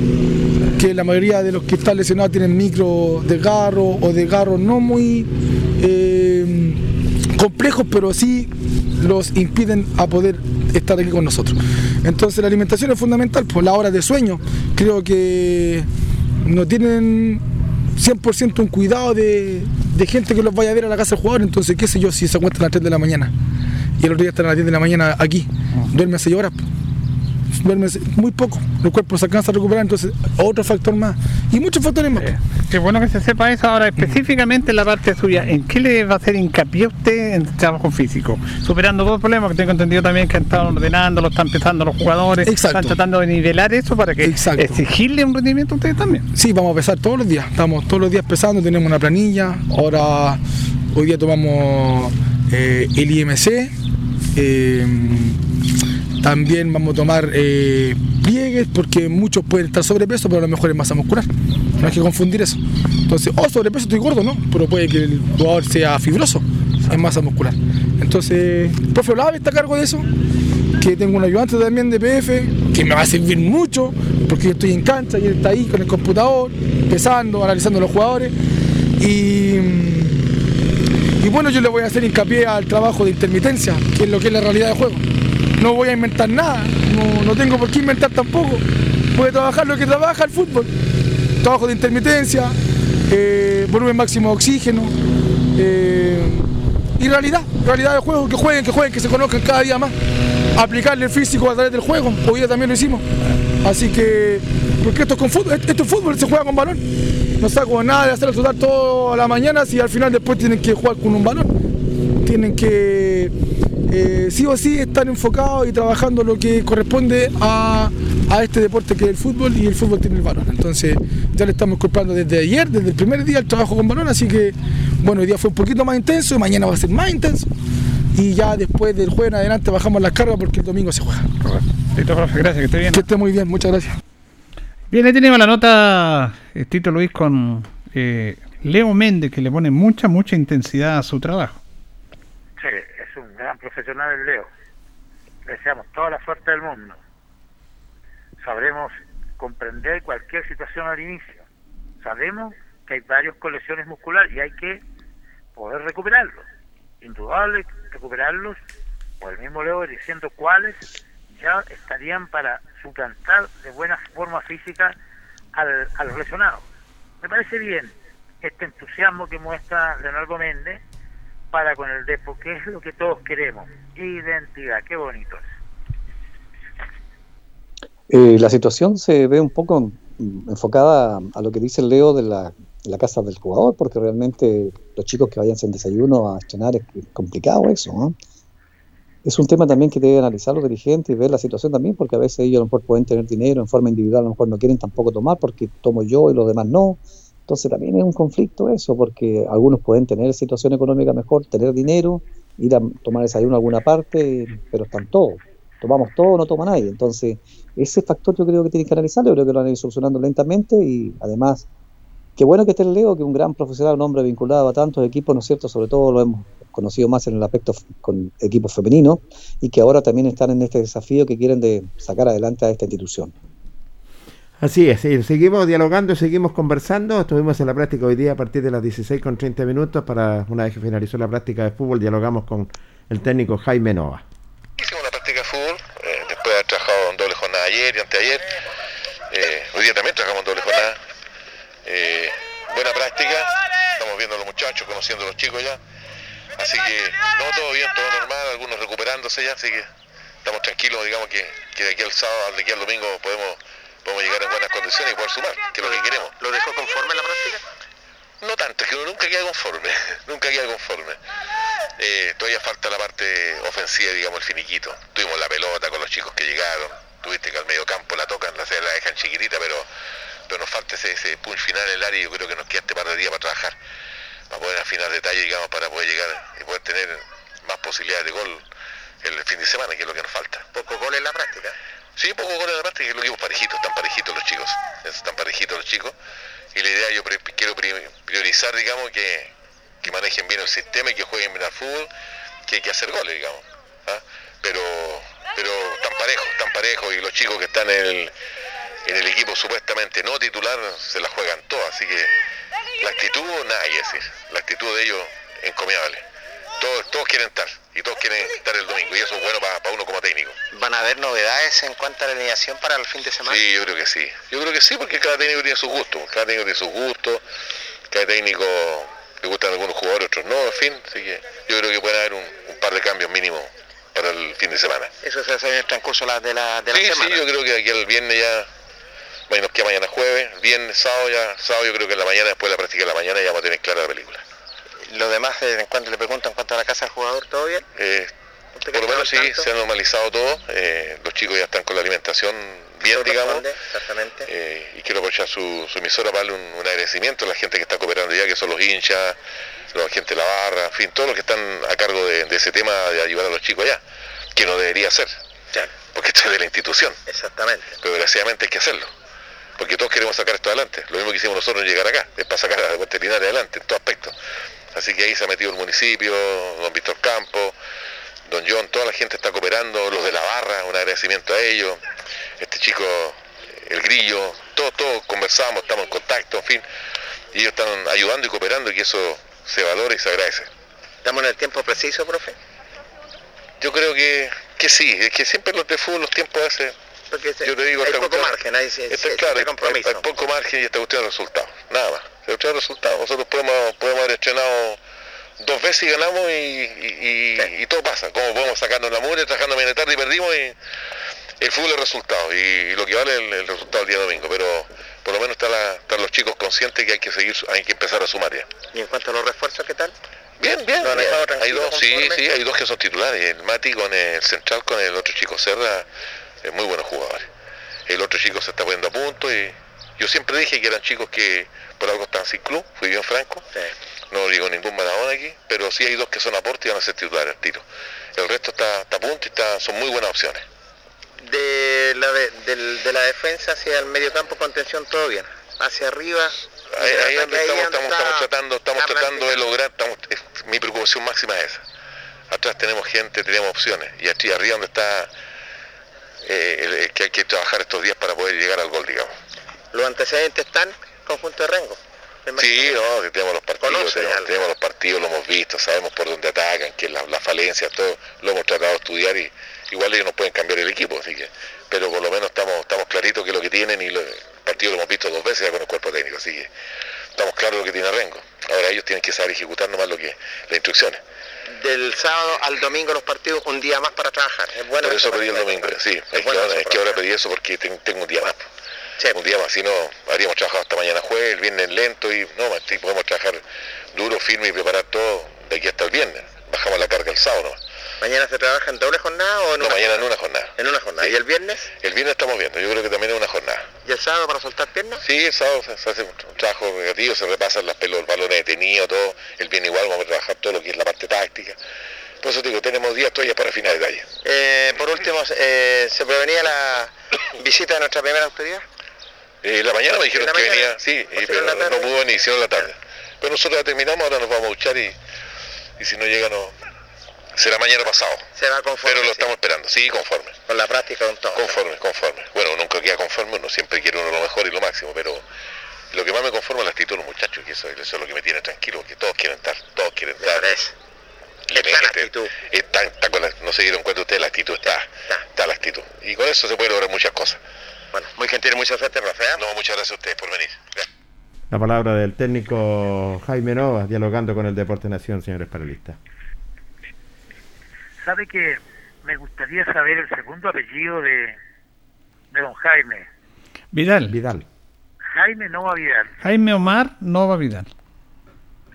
I: Que la mayoría de los que están lesionados tienen micro desgarros o desgarros no muy eh, complejos, pero sí los impiden a poder estar aquí con nosotros. Entonces la alimentación es fundamental, por la hora de sueño. Creo que no tienen 100% un cuidado de, de gente que los vaya a ver a la casa del jugador, entonces qué sé yo si se acuestan a las 3 de la mañana y el otro día están a las 10 de la mañana aquí, duermen 6 horas, duermen seis- muy poco, el cuerpo se alcanza a recuperar, entonces otro factor más y muchos factores más.
A: Qué bueno que se sepa eso. Ahora, específicamente en la parte suya, ¿en qué le va a hacer hincapié usted en trabajo físico? Superando dos problemas que tengo entendido también que han estado ordenando, lo están empezando los jugadores, están tratando de nivelar eso para que exigirle un rendimiento a ustedes también.
I: Sí, vamos a pesar todos los días. Estamos todos los días pesando, tenemos una planilla. Ahora, hoy día tomamos eh, el IMC. eh, también vamos a tomar eh, pliegues porque muchos pueden estar sobrepeso, pero a lo mejor es masa muscular. No hay que confundir eso. Entonces, oh, sobrepeso estoy gordo, ¿no? Pero puede que el jugador sea fibroso, es masa muscular. Entonces, el profe Olave está a cargo de eso que tengo un ayudante también de PF, que me va a servir mucho, porque yo estoy en cancha y él está ahí con el computador, pesando, analizando los jugadores. Y, y bueno, yo le voy a hacer hincapié al trabajo de intermitencia, que es lo que es la realidad del juego. No voy a inventar nada, no, no tengo por qué inventar tampoco. Voy a trabajar lo que trabaja el fútbol. Trabajo de intermitencia, eh, volumen máximo de oxígeno. eh, y realidad, realidad del juego, que jueguen, que jueguen, que se conozcan cada día más. Aplicarle el físico a través del juego, hoy día también lo hicimos. Así que, porque esto es con fútbol, esto es fútbol, se juega con balón. No saco nada de hacerlo trotar toda la mañana si al final después tienen que jugar con un balón. Tienen que eh, sí o sí estar enfocados y trabajando lo que corresponde a, a este deporte que es el fútbol y el fútbol tiene el balón. Entonces ya le estamos incorporando desde ayer, desde el primer día el trabajo con balón, así que bueno, hoy día fue un poquito más intenso, mañana va a ser más intenso y ya después del jueves en adelante bajamos las cargas porque el domingo se juega.
A: Listo, profe, gracias, que esté bien.
I: Que esté muy bien, muchas gracias.
A: Bien, ahí tenemos la nota, eh, Tito Luis, con eh, Leo Méndez, que le pone mucha, mucha intensidad a su trabajo.
F: Sí, gran profesional el Leo. Le deseamos toda la suerte del mundo. Sabremos comprender cualquier situación al inicio, sabemos que hay varios con lesiones musculares y hay que poder recuperarlos. Indudable recuperarlos, o el mismo Leo diciendo cuáles ya estarían para suplantar de buena forma física al, a los lesionados. Me parece bien este entusiasmo que muestra Leonardo Méndez para con el Depo, que es lo que todos queremos. Identidad, qué bonito.
G: Eh, la situación se ve un poco enfocada a lo que dice Leo de la, la casa del jugador, porque realmente los chicos que vayan sin desayuno a estrenar es complicado eso. Es un tema también que debe analizar los dirigentes y ver la situación también, porque a veces ellos a lo mejor pueden tener dinero en forma individual, a lo mejor no quieren tampoco tomar porque tomo yo y los demás no. Entonces también es un conflicto eso, porque algunos pueden tener situación económica mejor, tener dinero, ir a tomar desayuno a alguna parte, pero están todos. Tomamos todo, no toma nadie. Entonces, ese factor yo creo que tienen que analizarlo, yo creo que lo han ido solucionando lentamente y además, qué bueno que esté el Leo, que un gran profesional, un hombre vinculado a tantos equipos, ¿no es cierto? Sobre todo lo hemos conocido más en el aspecto con equipos femeninos y que ahora también están en este desafío que quieren de sacar adelante a esta institución.
B: Así es, sí, seguimos dialogando, seguimos conversando. Estuvimos en la práctica hoy día a partir de las 16 con 30 minutos para una vez que finalizó la práctica de fútbol, dialogamos con el técnico Jaime Nova.
J: Hicimos una práctica de fútbol, eh, después de haber trabajado en doble jornada ayer y anteayer. Eh, hoy día también trabajamos en doble jornada. Eh, buena práctica, estamos viendo a los muchachos, conociendo a los chicos ya. Así que, no, todo bien, todo normal, algunos recuperándose ya, así que estamos tranquilos, digamos que, que de aquí al sábado, de aquí al domingo podemos, podemos llegar en buenas condiciones y poder sumar, que es lo que queremos.
K: ¿Lo dejó conforme la práctica?
J: No tanto, es que uno nunca queda conforme, nunca queda conforme. Eh, todavía falta la parte ofensiva, digamos, el finiquito. Tuvimos la pelota con los chicos que llegaron, tuviste que al medio campo la tocan, la, la dejan chiquitita, pero, pero nos falta ese, ese punch final en el área y yo creo que nos queda este par de días para trabajar, para poder afinar detalle, digamos, para poder llegar y poder tener más posibilidades de gol el fin de semana, que es lo que nos falta.
K: Poco gol en la práctica.
J: Sí, poco gol en la práctica, que lo que vimos parejitos, están parejitos los chicos, están parejitos los chicos. Y la idea yo quiero pri- priorizar, digamos, que, que manejen bien el sistema y que jueguen bien al fútbol, que hay que hacer goles, digamos. ¿ah? Pero, pero tan parejos, tan parejos, y los chicos que están en el, en el equipo supuestamente no titular se la juegan todas, así que la actitud, nada que decir, la actitud de ellos encomiable. Todos, todos quieren estar, y todos quieren estar el domingo, y eso es bueno para uno como técnico.
K: ¿Van a haber novedades en cuanto a la alineación para el fin de semana?
J: Sí, yo creo que sí. Yo creo que sí, porque cada técnico tiene sus gustos. Cada técnico tiene sus gustos. Cada técnico le gustan algunos jugadores, otros no, en fin. Así que yo creo que puede haber un, un par de cambios mínimos para el fin de semana.
K: Eso se hace en el transcurso de la, de la
J: sí,
K: semana.
J: sí, yo creo que aquí el viernes ya. Bueno, nos queda mañana jueves, viernes, sábado ya. Sábado yo creo que en la mañana, después de la práctica de la mañana, ya vamos a tener clara la película.
K: Lo demás, en cuanto le pregunto en cuanto a la casa del jugador, ¿todo bien?
J: Eh,
K: ¿Usted
J: por lo menos sí,
K: tanto?
J: se ha normalizado todo. eh, los chicos ya están con la alimentación bien, digamos.
K: Exactamente.
J: Eh, y quiero aprovechar su, su emisora para darle un, un agradecimiento a la gente que está cooperando ya, que son los hinchas, la gente de la barra, en fin, todos los que están a cargo de, de ese tema de ayudar a los chicos allá, que no debería ser, porque esto es de la institución,
K: Exactamente.
J: pero desgraciadamente hay que hacerlo, porque todos queremos sacar esto adelante, lo mismo que hicimos nosotros en llegar acá, es para sacar a la veterinaria adelante en todo aspecto. Así que ahí se ha metido el municipio, don Víctor Campos, don John, toda la gente está cooperando, los de la barra, un agradecimiento a ellos, este chico, el grillo, todos, todos conversamos, estamos en contacto, en fin, y ellos están ayudando y cooperando y que eso se valora y se agradece.
K: ¿Estamos en el tiempo preciso, profe?
J: Yo creo que, que sí, es que siempre los de fútbol, los tiempos veces,
K: Porque
J: yo te digo,
K: hay poco
J: cuestión-
K: margen, hay,
J: Está
K: se-
J: claro, hay poco margen y esta cuestión de resultados, nada más. De resultados. Nosotros podemos, podemos haber estrenado dos veces y ganamos y, y- y- y todo pasa. Como podemos sacarnos la mugre, trabajando mañana tarde y perdimos y el fútbol es resultado y, lo que vale es el, el resultado el día domingo. Pero por lo menos están, la- están los chicos conscientes que hay que seguir, hay que empezar a sumar ya.
K: ¿Y en cuanto a los refuerzos, qué tal?
J: Bien, bien.
K: ¿Lo han
J: bien. Hay dos, sí,
K: conforme?
J: sí, hay dos que son titulares. El Mati con el central, con el otro chico Serra, eh, muy buenos jugadores. El otro chico se está poniendo a punto y yo siempre dije que eran chicos que por algo están sin club, fui bien franco. No digo ningún maradona aquí, pero sí hay dos que son aporte y van a ser titulares al tiro. El resto está, está a punto y está, son muy buenas opciones.
K: De la, de, la defensa hacia el medio campo, contención, todo bien. Hacia arriba.
J: Ahí, ahí donde estamos, tratando, estamos tratando de lograr, estamos- es- mi preocupación máxima es esa. Atrás tenemos gente, tenemos opciones. Y aquí arriba donde está eh, el- el que hay que trabajar estos días para poder llegar al gol, digamos.
K: Los antecedentes están conjunto de Rengo.
J: Sí, no, que tenemos los partidos, tenemos, los partidos, lo hemos visto, sabemos por dónde atacan, que las las falencias, todo, lo hemos tratado de estudiar y igual ellos no pueden cambiar el equipo, así que, pero por lo menos estamos, estamos claritos que lo que tienen y lo- el partido lo hemos visto dos veces ya con el cuerpo técnico, así que estamos claros lo que tiene Rengo. Ahora ellos tienen que saber ejecutar nomás lo que, las instrucciones.
K: Del sábado al domingo los partidos, un día más para trabajar. Es bueno
J: por eso pedí el domingo, sí, es, que, ahora, es que ahora pedí eso porque ten- tengo un día más. Un día más, si no, habríamos trabajado hasta mañana jueves, el viernes lento y no, sí, podemos trabajar duro, firme y preparar todo de aquí hasta el viernes. Bajamos la carga el sábado nomás.
K: ¿Mañana se trabaja en doble jornada o en
J: No,
K: una
J: mañana en una jornada.
K: En una jornada. ¿Y el viernes?
J: El viernes estamos viendo, yo creo que también es una jornada.
K: ¿Y el sábado para soltar piernas?
J: Sí, el sábado se, se hace un trabajo negativo, se repasan las pelotas, balones detenidos, todo. El viernes igual vamos a trabajar todo lo que es la parte táctica. Por eso te digo, tenemos días todavía para afinar detalles.
K: Eh, por último, eh, ¿se prevenía la visita de nuestra primera autoridad?
J: Eh, la mañana me dijeron
K: ¿En la
J: que
K: mañana?
J: venía, sí,
K: ¿O
J: y-
K: si no en
J: pero no pudo ni hicieron la tarde. Pero nosotros ya terminamos, ahora nos vamos a duchar y, y si no llega no... Será mañana pasado.
K: Se va conforme.
J: Pero lo estamos esperando, sí, conforme.
K: Con la práctica, con todo.
J: Conforme, conforme. Bueno, nunca queda conforme, uno siempre quiere uno lo mejor y lo máximo, pero lo que más me conforma es la actitud de los muchachos, que eso, eso es lo que me tiene tranquilo, que todos quieren estar, todos quieren estar.
K: Está la
J: este-
K: actitud.
J: está- está con la- no se dieron cuenta ustedes, la actitud está, está la actitud. Y con eso se puede lograr muchas cosas.
K: Bueno, muy gentil, mucha suerte, profe.
J: No, muchas gracias a ustedes por venir.
B: La palabra del técnico Jaime Novas, dialogando con el Deporte Nación, señores panelistas.
F: ¿Sabe que me gustaría saber el segundo apellido de, de don Jaime?
A: Vidal.
B: Vidal.
F: Jaime Nova Vidal.
A: Jaime Omar Nova Vidal.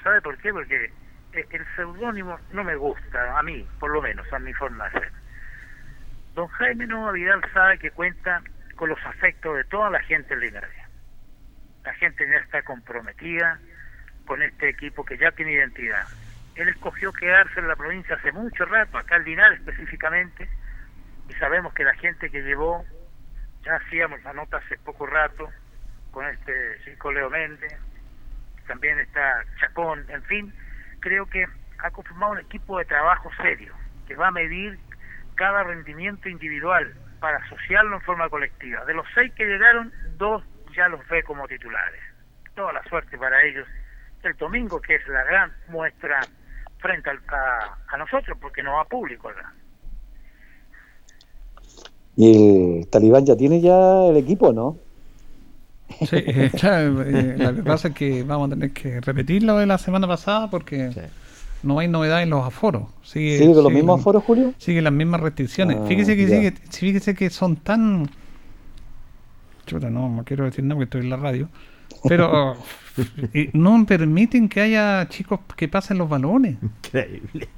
F: ¿Sabe por qué? Porque eh, el seudónimo no me gusta, a mí, por lo menos, a mi forma de ser. Don Jaime Nova Vidal sabe que cuenta con los afectos de toda la gente en Linares. La gente ya está comprometida con este equipo que ya tiene identidad. Él escogió quedarse en la provincia hace mucho rato, acá en Linares específicamente, y sabemos que la gente que llevó, ya hacíamos la nota hace poco rato, con este chico Leo Méndez, también está Chacón, en fin, creo que ha conformado un equipo de trabajo serio, que va a medir cada rendimiento individual para asociarlo en forma colectiva. De los seis que llegaron, dos ya los ve como titulares. Toda la suerte para ellos. El domingo, que es la gran muestra frente al- a, a nosotros, porque no va público acá.
G: Y el Talibán ya tiene ya el equipo, ¿no?
A: Sí, eh, claro, eh, lo que pasa es que vamos a tener que repetir lo de la semana pasada porque no hay novedad en los aforos. Sigue,
G: ¿Sigue con los mismos aforos, Julio?
A: Sigue las mismas restricciones.
G: Ah,
A: fíjese que sigue, fíjese que son tan chuta, no, no quiero decir nada porque estoy en la radio. Pero y no permiten que haya chicos que pasen los balones.
B: Increíble.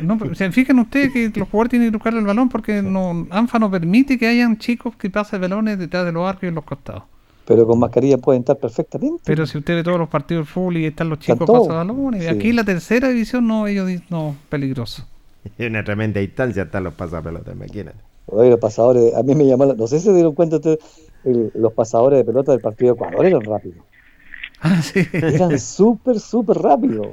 A: No, se fijan ustedes que los jugadores tienen que tocar el balón porque no, ANFA no permite que hayan chicos que pasen balones detrás de los arcos y en los costados.
G: Pero con mascarilla pueden estar perfectamente.
A: Pero si usted ve todos los partidos de fútbol y están los chicos balones,
G: Sí.
A: aquí en la tercera división no, ellos dicen no, peligroso.
B: En una tremenda distancia están los pasapelotas, imagínate.
G: Oye, los pasadores, a mí me llamó, la- no sé si se dieron cuenta ustedes, los pasadores de pelota del partido de Ecuador eran rápidos.
A: Ah, sí.
G: Eran súper, súper rápidos.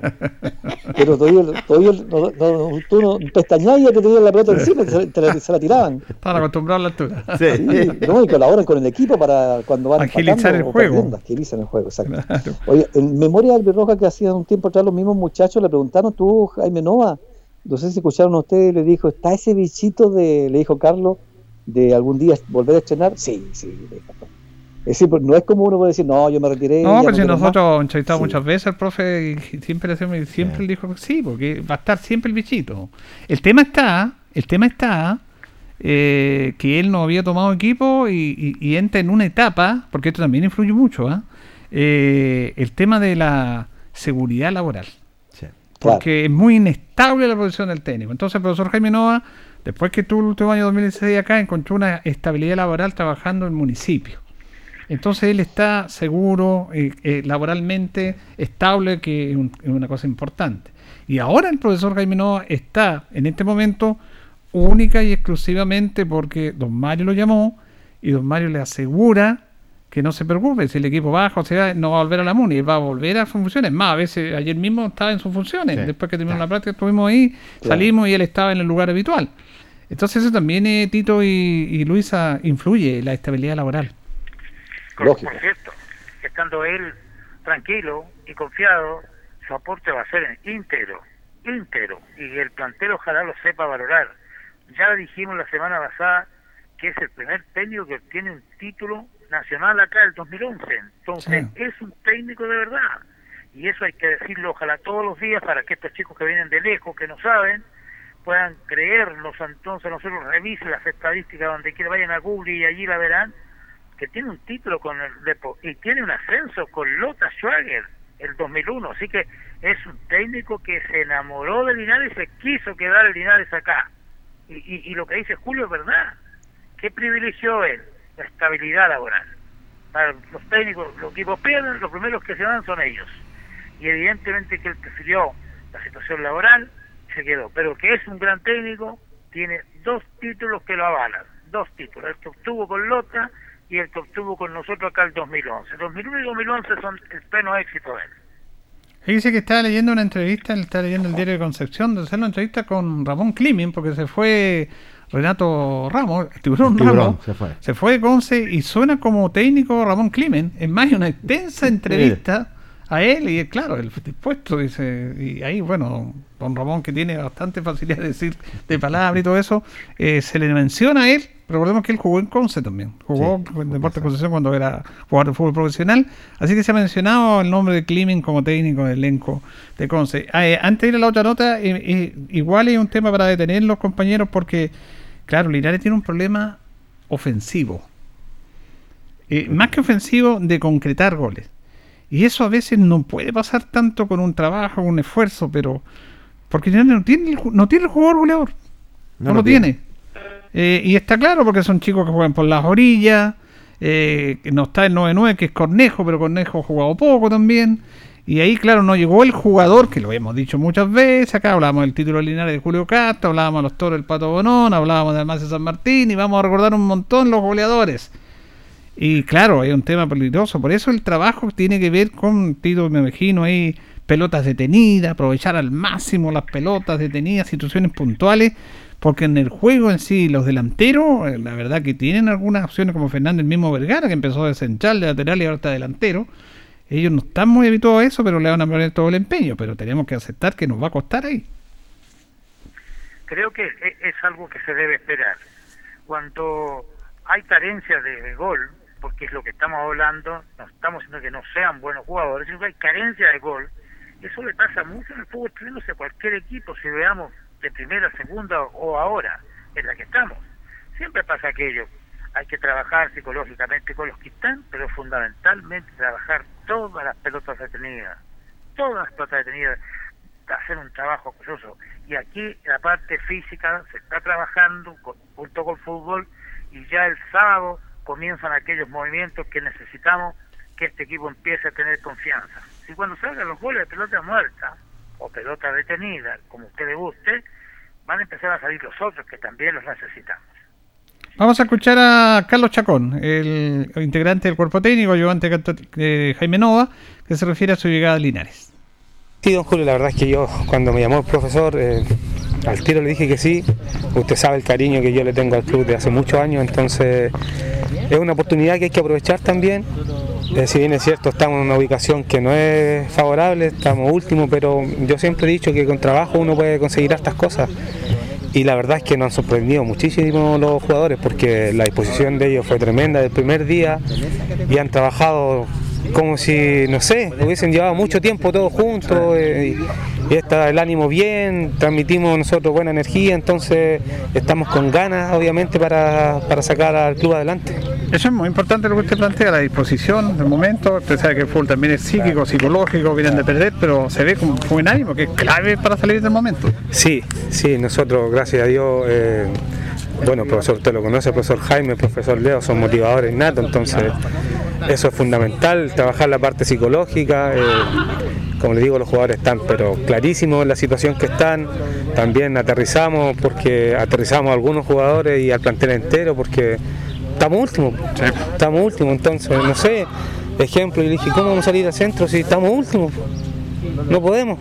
G: Pero todavía, todavía no, no- tú no pestañabas y ya te tenían la pelota encima, te, te la, se la tiraban.
A: Están acostumbrados a la altura.
G: Sí, no, y colaboran con el equipo para cuando van
A: Agilizar el juego.
G: agilizan el juego, exacto. Oye, en memoria de Albert que hacía un tiempo atrás los mismos muchachos le preguntaron, tú, Jaime Nova, no sé si escucharon a ustedes, le dijo, ¿está ese bichito de, le dijo Carlos, de algún día volver a estrenar? Sí, sí, le dijo. Es decir, pues, no es como uno puede decir, no, yo me retiré.
A: No, pero si
G: quiero más".
A: nosotros hemos entrevistado
G: Sí.
A: muchas veces al profe y siempre le hacemos- siempre le dijo que sí, porque va a estar siempre el bichito. El tema está, el tema está eh, que él no había tomado equipo y, y- y entra en una etapa, porque esto también influye mucho, ¿ah? Eh, el tema de la seguridad laboral. Porque es muy inestable la posición del técnico. Entonces el profesor Jaime Nova, después que tuvo el último año 2016 acá, encontró una estabilidad laboral trabajando en el municipio. Entonces él está seguro, eh, eh, laboralmente estable, que es, un- es una cosa importante. Y ahora el profesor Jaime Nova está en este momento única y exclusivamente porque don Mario lo llamó y don Mario le asegura que no se preocupe, si el equipo baja o sea, no va a volver a la MUNI, él va a volver a sus funciones. Más, a veces ayer mismo estaba en sus funciones,
B: Sí,
A: después que terminó la práctica estuvimos ahí,
B: Claro.
A: salimos y él estaba en el lugar habitual. Entonces eso también, eh, Tito y, y Luisa, influye la estabilidad laboral.
F: Por, por cierto, estando él tranquilo y confiado, su aporte va a ser íntegro, íntegro, y el plantel ojalá lo sepa valorar. Ya dijimos la semana pasada que es el primer técnico que obtiene un título nacional acá el 2011. Entonces, es un técnico de verdad. Y eso hay que decirlo ojalá todos los días para que estos chicos que vienen de lejos, que no saben, puedan creernos. Entonces, nosotros revisen las estadísticas donde quiera, vayan a Google y allí la verán, que tiene un título con el Depo y tiene un ascenso con Lota Schwager el 2001. Así que es un técnico que se enamoró de Linares y se quiso quedar el Linares acá. Y, y, y lo que dice Julio es verdad. ¿Qué privilegió él? La estabilidad laboral. Para los técnicos, los equipos pierden, los primeros que se van son ellos. Y evidentemente que él prefirió la situación laboral, se quedó. Pero que es un gran técnico, tiene dos títulos que lo avalan. Dos títulos. El que obtuvo con Lota y el que obtuvo con nosotros acá el 2011. 2001 y 2011 son el pleno éxito de él.
A: Dice que estaba leyendo una entrevista, él está leyendo el diario de Concepción, de hacer una entrevista con Ramón Climen, porque se fue Renato Ramos, Tiburón,
B: Tiburón,
A: Ramos,
B: se fue.
A: se fue de Conce y suena como técnico Ramón Climen. Es más, hay una extensa entrevista a él y claro, el dispuesto, dice, y ahí, bueno, don Ramón que tiene bastante facilidad de decir de palabra y todo eso, eh, se le menciona a él, recordemos que él jugó en Conce también, jugó en Deportes Concepción cuando era jugador de fútbol profesional, así que se ha mencionado el nombre de Climen como técnico del elenco de Conce. Ah, eh, antes de ir a la otra nota, eh, igual hay un tema para detener los compañeros porque, claro, Linares tiene un problema ofensivo. Más que ofensivo, de concretar goles. Y eso a veces no puede pasar tanto con un trabajo, un esfuerzo, pero. Porque no tiene, no tiene el jugador goleador. No,
B: No
A: lo tiene. Eh, y está claro porque son chicos que juegan por las orillas. eh, no está el 9-9, que es Cornejo, pero Cornejo ha jugado poco también. Y ahí, claro, no llegó el jugador, que lo hemos dicho muchas veces. Acá hablábamos del título Linares de Julio Castro, hablábamos de los toros del Pato Bonón, hablábamos de Almacio San Martín, y vamos a recordar un montón los goleadores. Y claro, hay un tema peligroso. Por eso el trabajo tiene que ver con, Tito, me imagino, ahí pelotas detenidas, aprovechar al máximo las pelotas detenidas, situaciones puntuales, porque en el juego en sí, los delanteros, eh, la verdad que tienen algunas opciones como Fernández mismo Vergara, que empezó de central, de lateral y ahora está delantero. Ellos no están muy habituados a eso, pero le van a poner todo el empeño. Pero tenemos que aceptar que nos va a costar ahí.
F: creo que es algo que se debe esperar. Cuando hay carencia de gol, porque es lo que estamos hablando, no estamos diciendo que no sean buenos jugadores, sino que hay carencia de gol, eso le pasa mucho en el fútbol chileno a cualquier equipo, si veamos de primera, segunda o ahora, en la que estamos. Siempre pasa aquello. Hay que trabajar psicológicamente con los que están, pero fundamentalmente trabajar todas las pelotas detenidas. Todas las pelotas detenidas hacer un trabajo curioso. Y aquí la parte física se está trabajando con- junto con fútbol y ya el sábado comienzan aquellos movimientos que necesitamos que este equipo empiece a tener confianza. Si cuando salgan los goles de pelota muerta o pelota detenida, como usted le guste, van a empezar a salir los otros que también los necesitamos.
A: Vamos a escuchar a Carlos Chacón, el integrante del cuerpo técnico, ayudante de Jaime Nova, que se refiere a su llegada a Linares.
L: Sí, don Julio, la verdad es que yo cuando me llamó el profesor, eh, al tiro le dije que sí. Usted sabe el cariño que yo le tengo al club de hace muchos años, entonces es una oportunidad que hay que aprovechar también. Eh, si bien es cierto, estamos en una ubicación que no es favorable, estamos últimos, pero yo siempre he dicho que con trabajo uno puede conseguir estas cosas. Y la verdad es que nos han sorprendido muchísimo los jugadores porque la disposición de ellos fue tremenda del primer día y han trabajado como si, no sé, hubiesen llevado mucho tiempo todos juntos eh, y, y está el ánimo bien, transmitimos nosotros buena energía, entonces estamos con ganas obviamente para, para sacar al club adelante.
A: Eso es muy importante lo que usted plantea, la disposición del momento. Usted sabe que el fútbol también es psíquico, psicológico, vienen de perder, pero se ve como buen ánimo, que es clave para salir del momento.
L: Sí, sí, nosotros, gracias a Dios, eh, bueno, profesor, usted lo conoce, profesor Jaime, profesor Leo, son motivadores natos, entonces eso es fundamental, trabajar la parte psicológica. eh, como le digo, los jugadores están pero clarísimos en la situación que están. También aterrizamos porque aterrizamos a algunos jugadores y al plantel entero porque estamos últimos. Estamos últimos, entonces, no sé, ejemplo, y le dije, ¿cómo vamos a salir al centro si estamos últimos? no podemos.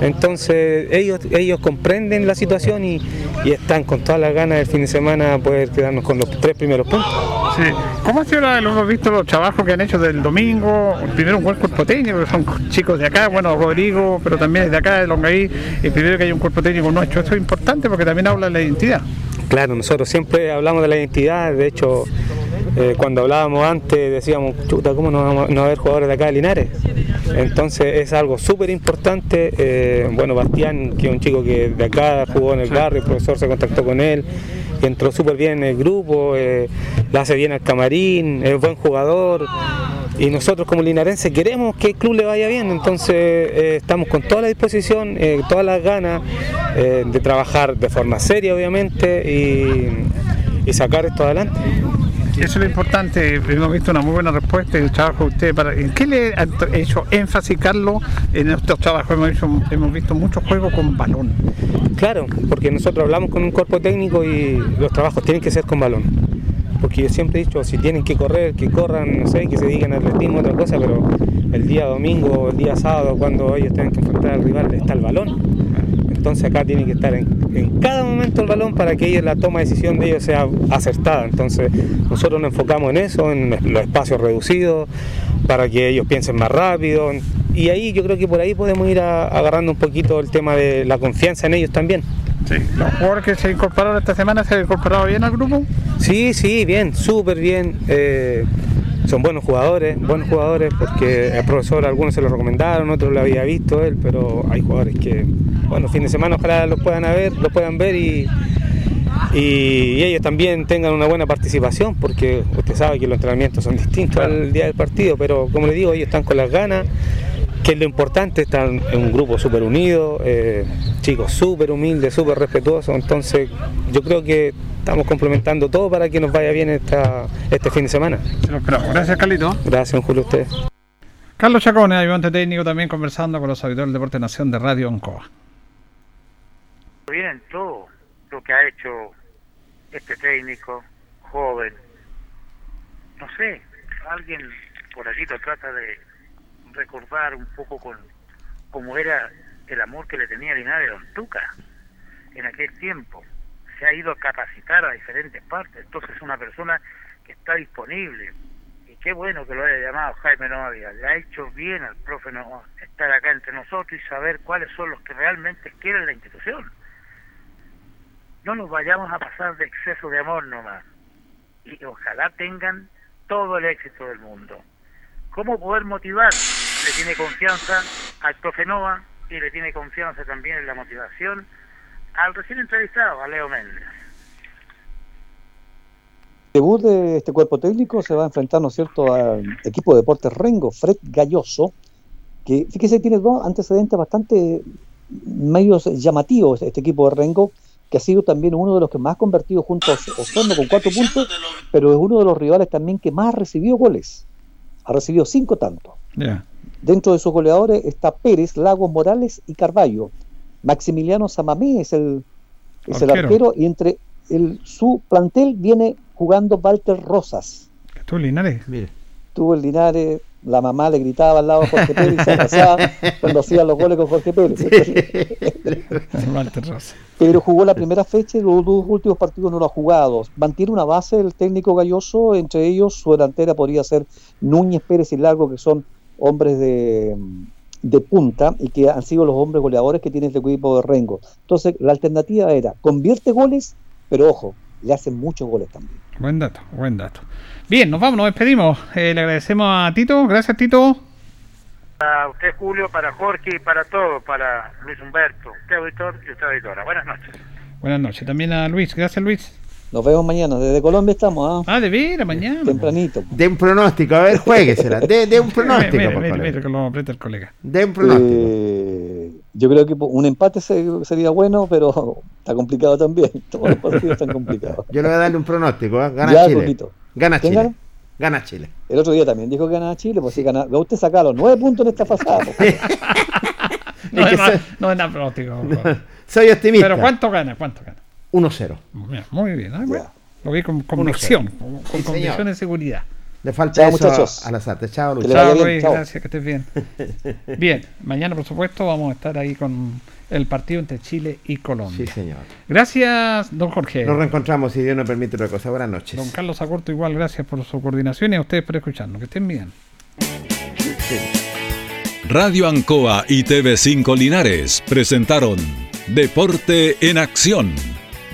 L: Entonces ellos, ellos comprenden la situación y, y están con todas las ganas del fin de semana a poder quedarnos con los tres primeros puntos.
A: Sí. ¿Cómo ha sido la, lo hemos visto los trabajos que han hecho del domingo? Primero un buen cuerpo técnico, que son chicos de acá, bueno, Rodrigo, pero también es de acá, de Longaí. Y primero que hay un cuerpo técnico nuestro. Esto es importante porque también habla de la identidad.
L: Claro, nosotros siempre hablamos de la identidad, de hecho, eh, cuando hablábamos antes decíamos, ¿cómo no vamos a haber jugadores de acá de Linares? Entonces es algo súper importante. eh, bueno, Bastián, que es un chico que de acá jugó en el barrio, el profesor se contactó con él, entró súper bien en el grupo, eh, le hace bien al camarín, es buen jugador. Y nosotros como linarenses queremos que el club le vaya bien, entonces eh, estamos con toda la disposición, todas las ganas de trabajar de forma seria obviamente y sacar esto adelante.
A: Eso es lo importante. Hemos visto una muy buena respuesta y el trabajo de usted. Para, ¿En qué le ha hecho énfasis, Carlos, en estos trabajos? Hemos, visto muchos juegos con balón.
L: Claro, porque nosotros hablamos con un cuerpo técnico y los trabajos tienen que ser con balón. Porque yo siempre he dicho, si tienen que correr, que corran, no sé, que se digan atletismo, otra cosa, pero el día domingo, el día sábado, cuando ellos tengan que enfrentar al rival, está el balón. Entonces acá tiene que estar en, en cada momento el balón para que ellos, la toma de decisión de ellos sea acertada. Entonces nosotros nos enfocamos en eso, en los espacios reducidos, para que ellos piensen más rápido. Y ahí yo creo que por ahí podemos ir a- agarrando un poquito el tema de la confianza en ellos también.
A: Sí. ¿Los jugadores que se incorporaron esta semana se han incorporado bien al grupo?
L: Sí, sí, bien, súper bien. eh, son buenos jugadores, buenos jugadores, porque el profesor algunos se lo recomendaron, otros lo había visto él, pero hay jugadores que, bueno, fin de semana ojalá los puedan ver, lo puedan ver y, y ellos también tengan una buena participación, porque usted sabe que los entrenamientos son distintos al día del partido, pero como le digo, ellos están con las ganas, que es lo importante, están en un grupo súper unido, eh, chicos súper humildes, súper respetuosos, entonces yo creo que estamos complementando todo para que nos vaya bien esta, este fin de semana.
A: lo esperamos. Gracias, Carlito.
L: Gracias, Julio, a ustedes.
A: Carlos Chacone, ayudante técnico, también conversando con los auditores del Deporte Nación de Radio Oncoa.
F: bien en todo lo que ha hecho este técnico joven. No sé, alguien por allí lo trata de recordar un poco con cómo era el amor que le tenía Linares a Don Tuca en aquel tiempo. Se ha ido a capacitar a diferentes partes, entonces es una persona que está disponible. Y qué bueno que lo haya llamado Jaime Novia. Le ha hecho bien al profe Novia estar acá entre nosotros y saber cuáles son los que realmente quieren la institución no nos vayamos a pasar de exceso de amor nomás. Y ojalá tengan todo el éxito del mundo. ¿Cómo poder motivar? Le tiene confianza al profe Nova y le tiene confianza también en la motivación al recién entrevistado, a Leo Méndez.
G: debut de este cuerpo técnico se va a enfrentar, ¿no es cierto?, al equipo de Deportes Rengo, Fred Galloso, que fíjese tiene dos antecedentes bastante medios llamativos este equipo de Rengo, que ha sido también uno de los que más ha convertido junto a Osorno con cuatro puntos, pero es uno de los rivales también que más ha recibido goles. Ha recibido cinco tantos. Dentro de sus goleadores está Pérez, Lagos, Morales y Carballo. Maximiliano Samamé es el, es el
A: Arquero.
G: arquero y entre el, su plantel viene jugando Walter Rosas.
A: ¿Tú, Linares?
G: Tuvo el Linares, la mamá le gritaba al lado a Jorge Pérez y se abrazaba cuando hacía los goles con Jorge Pérez.
A: Walter Rosa.
G: Pero jugó la primera fecha y los dos últimos partidos no lo ha jugado. Mantiene una base el técnico Galloso, entre ellos su delantera podría ser Núñez Pérez y Largo, que son hombres de, de punta y que han sido los hombres goleadores que tiene este equipo de Rengo. Entonces, la alternativa era, convierte goles, pero ojo, le hacen muchos goles también.
A: Buen dato, buen dato. Bien, nos vamos, nos despedimos. Eh, le agradecemos a Tito. Gracias, Tito.
F: Para usted, Julio, para Jorge y para todos, para Luis Humberto, usted auditor y usted auditora. Buenas noches.
A: Buenas noches. También a Luis. Gracias, Luis.
G: Nos vemos mañana. Desde Colombia estamos,
A: Ah, de veras, mañana.
G: Tempranito.
B: De un pronóstico, a ver, jueguesela. De, de un pronóstico,
A: Mira, mira, mira, que lo aprieta el colega.
B: De un pronóstico.
G: Eh, yo creo que un empate se- sería bueno, pero está complicado también. Todos los partidos están complicados.
B: Yo le voy a darle un pronóstico. ¿eh? Gana
G: Ya,
B: Chile.
G: Coquito.
B: Gana
G: ¿Quién
B: Chile.
G: gana?
B: Gana Chile.
G: El otro día también dijo que ganaba Chile, pues si gana, usted saca los nueve puntos en esta pasada. pues.
A: No
B: Es que
A: es, más-
B: soy-
A: no es nada pronóstico.
B: Soy optimista.
A: Pero ¿cuánto gana? ¿Cuánto gana?
B: 1-0.
A: Mira, Muy bien. bueno. Lo vi con convicción, con, con
B: Sí,
A: convicción y seguridad.
B: Le falta
G: Chao,
B: eso
G: muchachos.
B: a la SAT. Chao, Luis.
A: Chao, Luis,
G: chao.
A: gracias, que estés bien. Bien, mañana por supuesto vamos a estar ahí con el partido entre Chile y Colombia.
B: Sí, señor.
A: Gracias, don Jorge.
B: Nos reencontramos, si Dios nos permite otra cosa. Buenas noches.
A: Don Carlos Agurto, igual, gracias por su coordinación y a ustedes por escucharnos. Que estén bien.
E: Radio Ancoa y TV5 Linares presentaron Deporte en Acción.